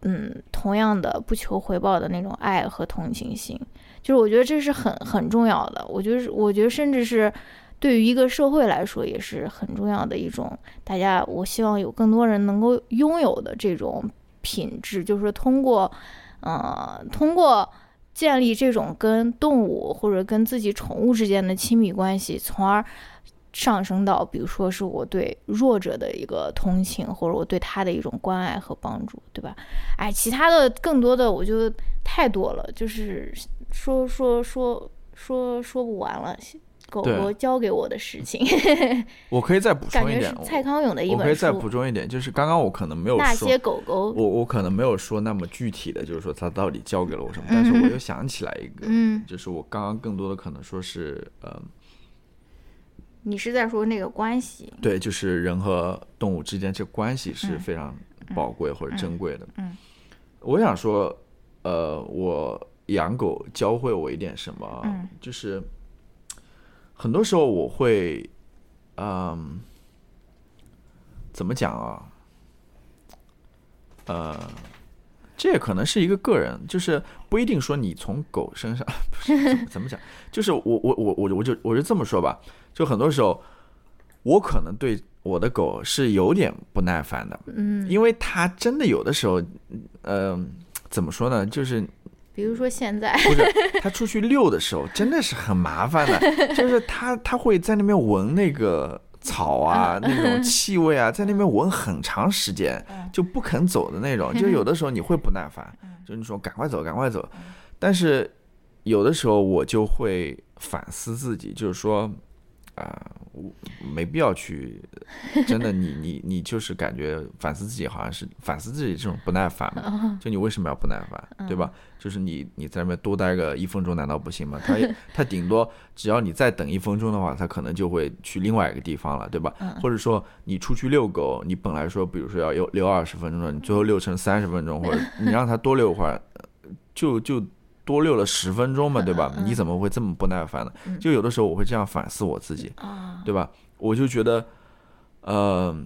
嗯，同样的不求回报的那种爱和同情心，就是我觉得这是很很重要的。我觉得，我觉得甚至是对于一个社会来说也是很重要的一种。大家，我希望有更多人能够拥有的这种品质，就是通过，呃，通过建立这种跟动物或者跟自己宠物之间的亲密关系，从而。上升到，比如说是我对弱者的一个同情，或者我对他的一种关爱和帮助，对吧？哎，其他的更多的，我就太多了，就是说说说说说不完了。狗狗教给我的事情，我可以再补充一点。蔡康永的一本书，我可以再补充一点，就是刚刚我可能没有那些狗狗，我我可能没有说那么具体的，就是说他到底教给了我什么，但是我又想起来一个，嗯，就是我刚刚更多的可能说是，呃。你是在说那个关系？对，就是人和动物之间这关系是非常宝贵或者珍贵的。嗯，我想说，呃，我养狗教会我一点什么，嗯就是很多时候我会，嗯，怎么讲啊？呃，这也可能是一个个人，就是不一定说你从狗身上不是怎么讲，就是我我我我我就我就这么说吧，就很多时候我可能对我的狗是有点不耐烦的，嗯，因为它真的有的时候，呃，怎么说呢，就是比如说现在，不是他出去遛的时候真的是很麻烦的，就是他他会在那边闻那个。草啊，那种气味啊，在那边闻很长时间，就不肯走的那种。就有的时候你会不耐烦，就你说赶快走，赶快走。但是有的时候我就会反思自己，就是说。啊，我没必要去，真的，你你你就是感觉反思自己，好像是反思自己这种不耐烦嘛？就你为什么要不耐烦，对吧？就是你你在那边多待个一分钟，难道不行吗？他他顶多只要你再等一分钟的话，他可能就会去另外一个地方了，对吧？或者说你出去遛狗，你本来说比如说要遛遛二十分钟，你最后遛成三十分钟，或者你让他多遛会儿，就就。多溜了十分钟嘛，对吧？你怎么会这么不耐烦呢？就有的时候我会这样反思我自己，对吧？我就觉得，呃，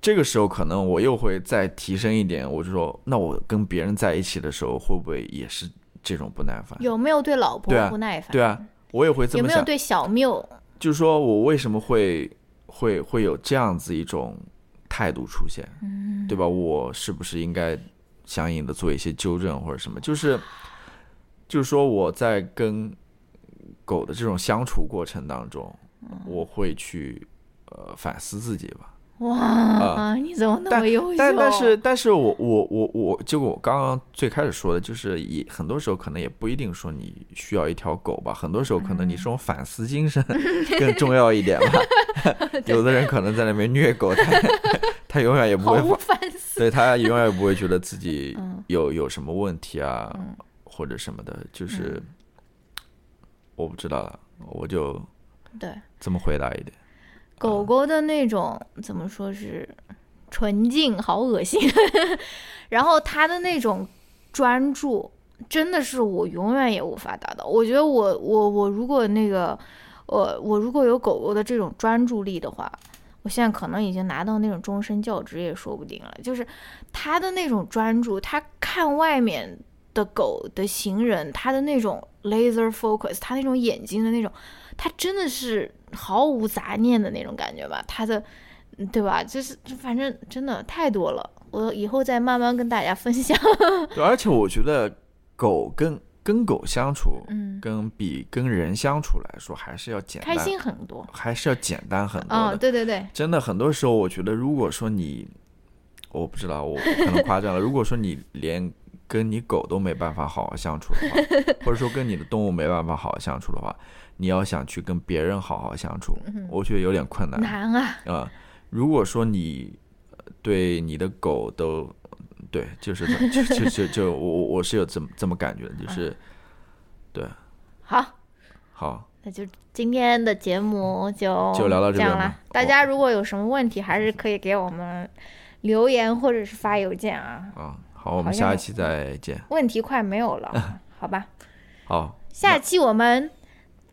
这个时候可能我又会再提升一点，我就说，那我跟别人在一起的时候，会不会也是这种不耐烦？有没有对老婆不耐烦？对啊，我也会这么想。有没有对小缪？就是说我为什么会会会有这样子一种态度出现？对吧？我是不是应该？相应的做一些纠正或者什么，就是，就是说我在跟狗的这种相处过程当中，我会去呃反思自己吧。哇，你怎么那么优秀？但但是但是我我我我，就我刚刚最开始说的，就是也很多时候可能也不一定说你需要一条狗吧，很多时候可能你这种反思精神 更重要一点吧。有的人可能在那边虐狗，他 他永远也不会反思，对他永远也不会觉得自己有有什么问题啊，或者什么的，就是我不知道了，我就对。这么回答一点。狗狗的那种怎么说是纯净，好恶心。然后它的那种专注，真的是我永远也无法达到。我觉得我我我如果那个，我我如果有狗狗的这种专注力的话，我现在可能已经拿到那种终身教职也说不定了。就是它的那种专注，它看外面的狗的行人，它的那种 laser focus，它那种眼睛的那种，它真的是。毫无杂念的那种感觉吧，它的，对吧？就是反正真的太多了，我以后再慢慢跟大家分享。对，而且我觉得狗跟跟狗相处，嗯，跟比跟人相处来说，还是要简单，开心很多，还是要简单很多的。对对对，真的很多时候，我觉得如果说你，我不知道，我可能夸张了。如果说你连跟你狗都没办法好好相处的话，或者说跟你的动物没办法好好相处的话。你要想去跟别人好好相处，我觉得有点困难。难啊！啊，如果说你对你的狗都对，就是 就就就就我我是有这么这么感觉的，就是对。好，好，那就今天的节目就就聊到这样了。大家如果有什么问题，还是可以给我们留言或者是发邮件啊。啊，好，我们下一期再见。问题快没有了，好吧？好，下期我们。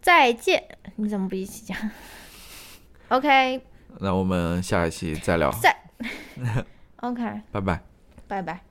再见，你怎么不一起讲？OK，那我们下一期再聊。再，OK，拜拜，拜拜。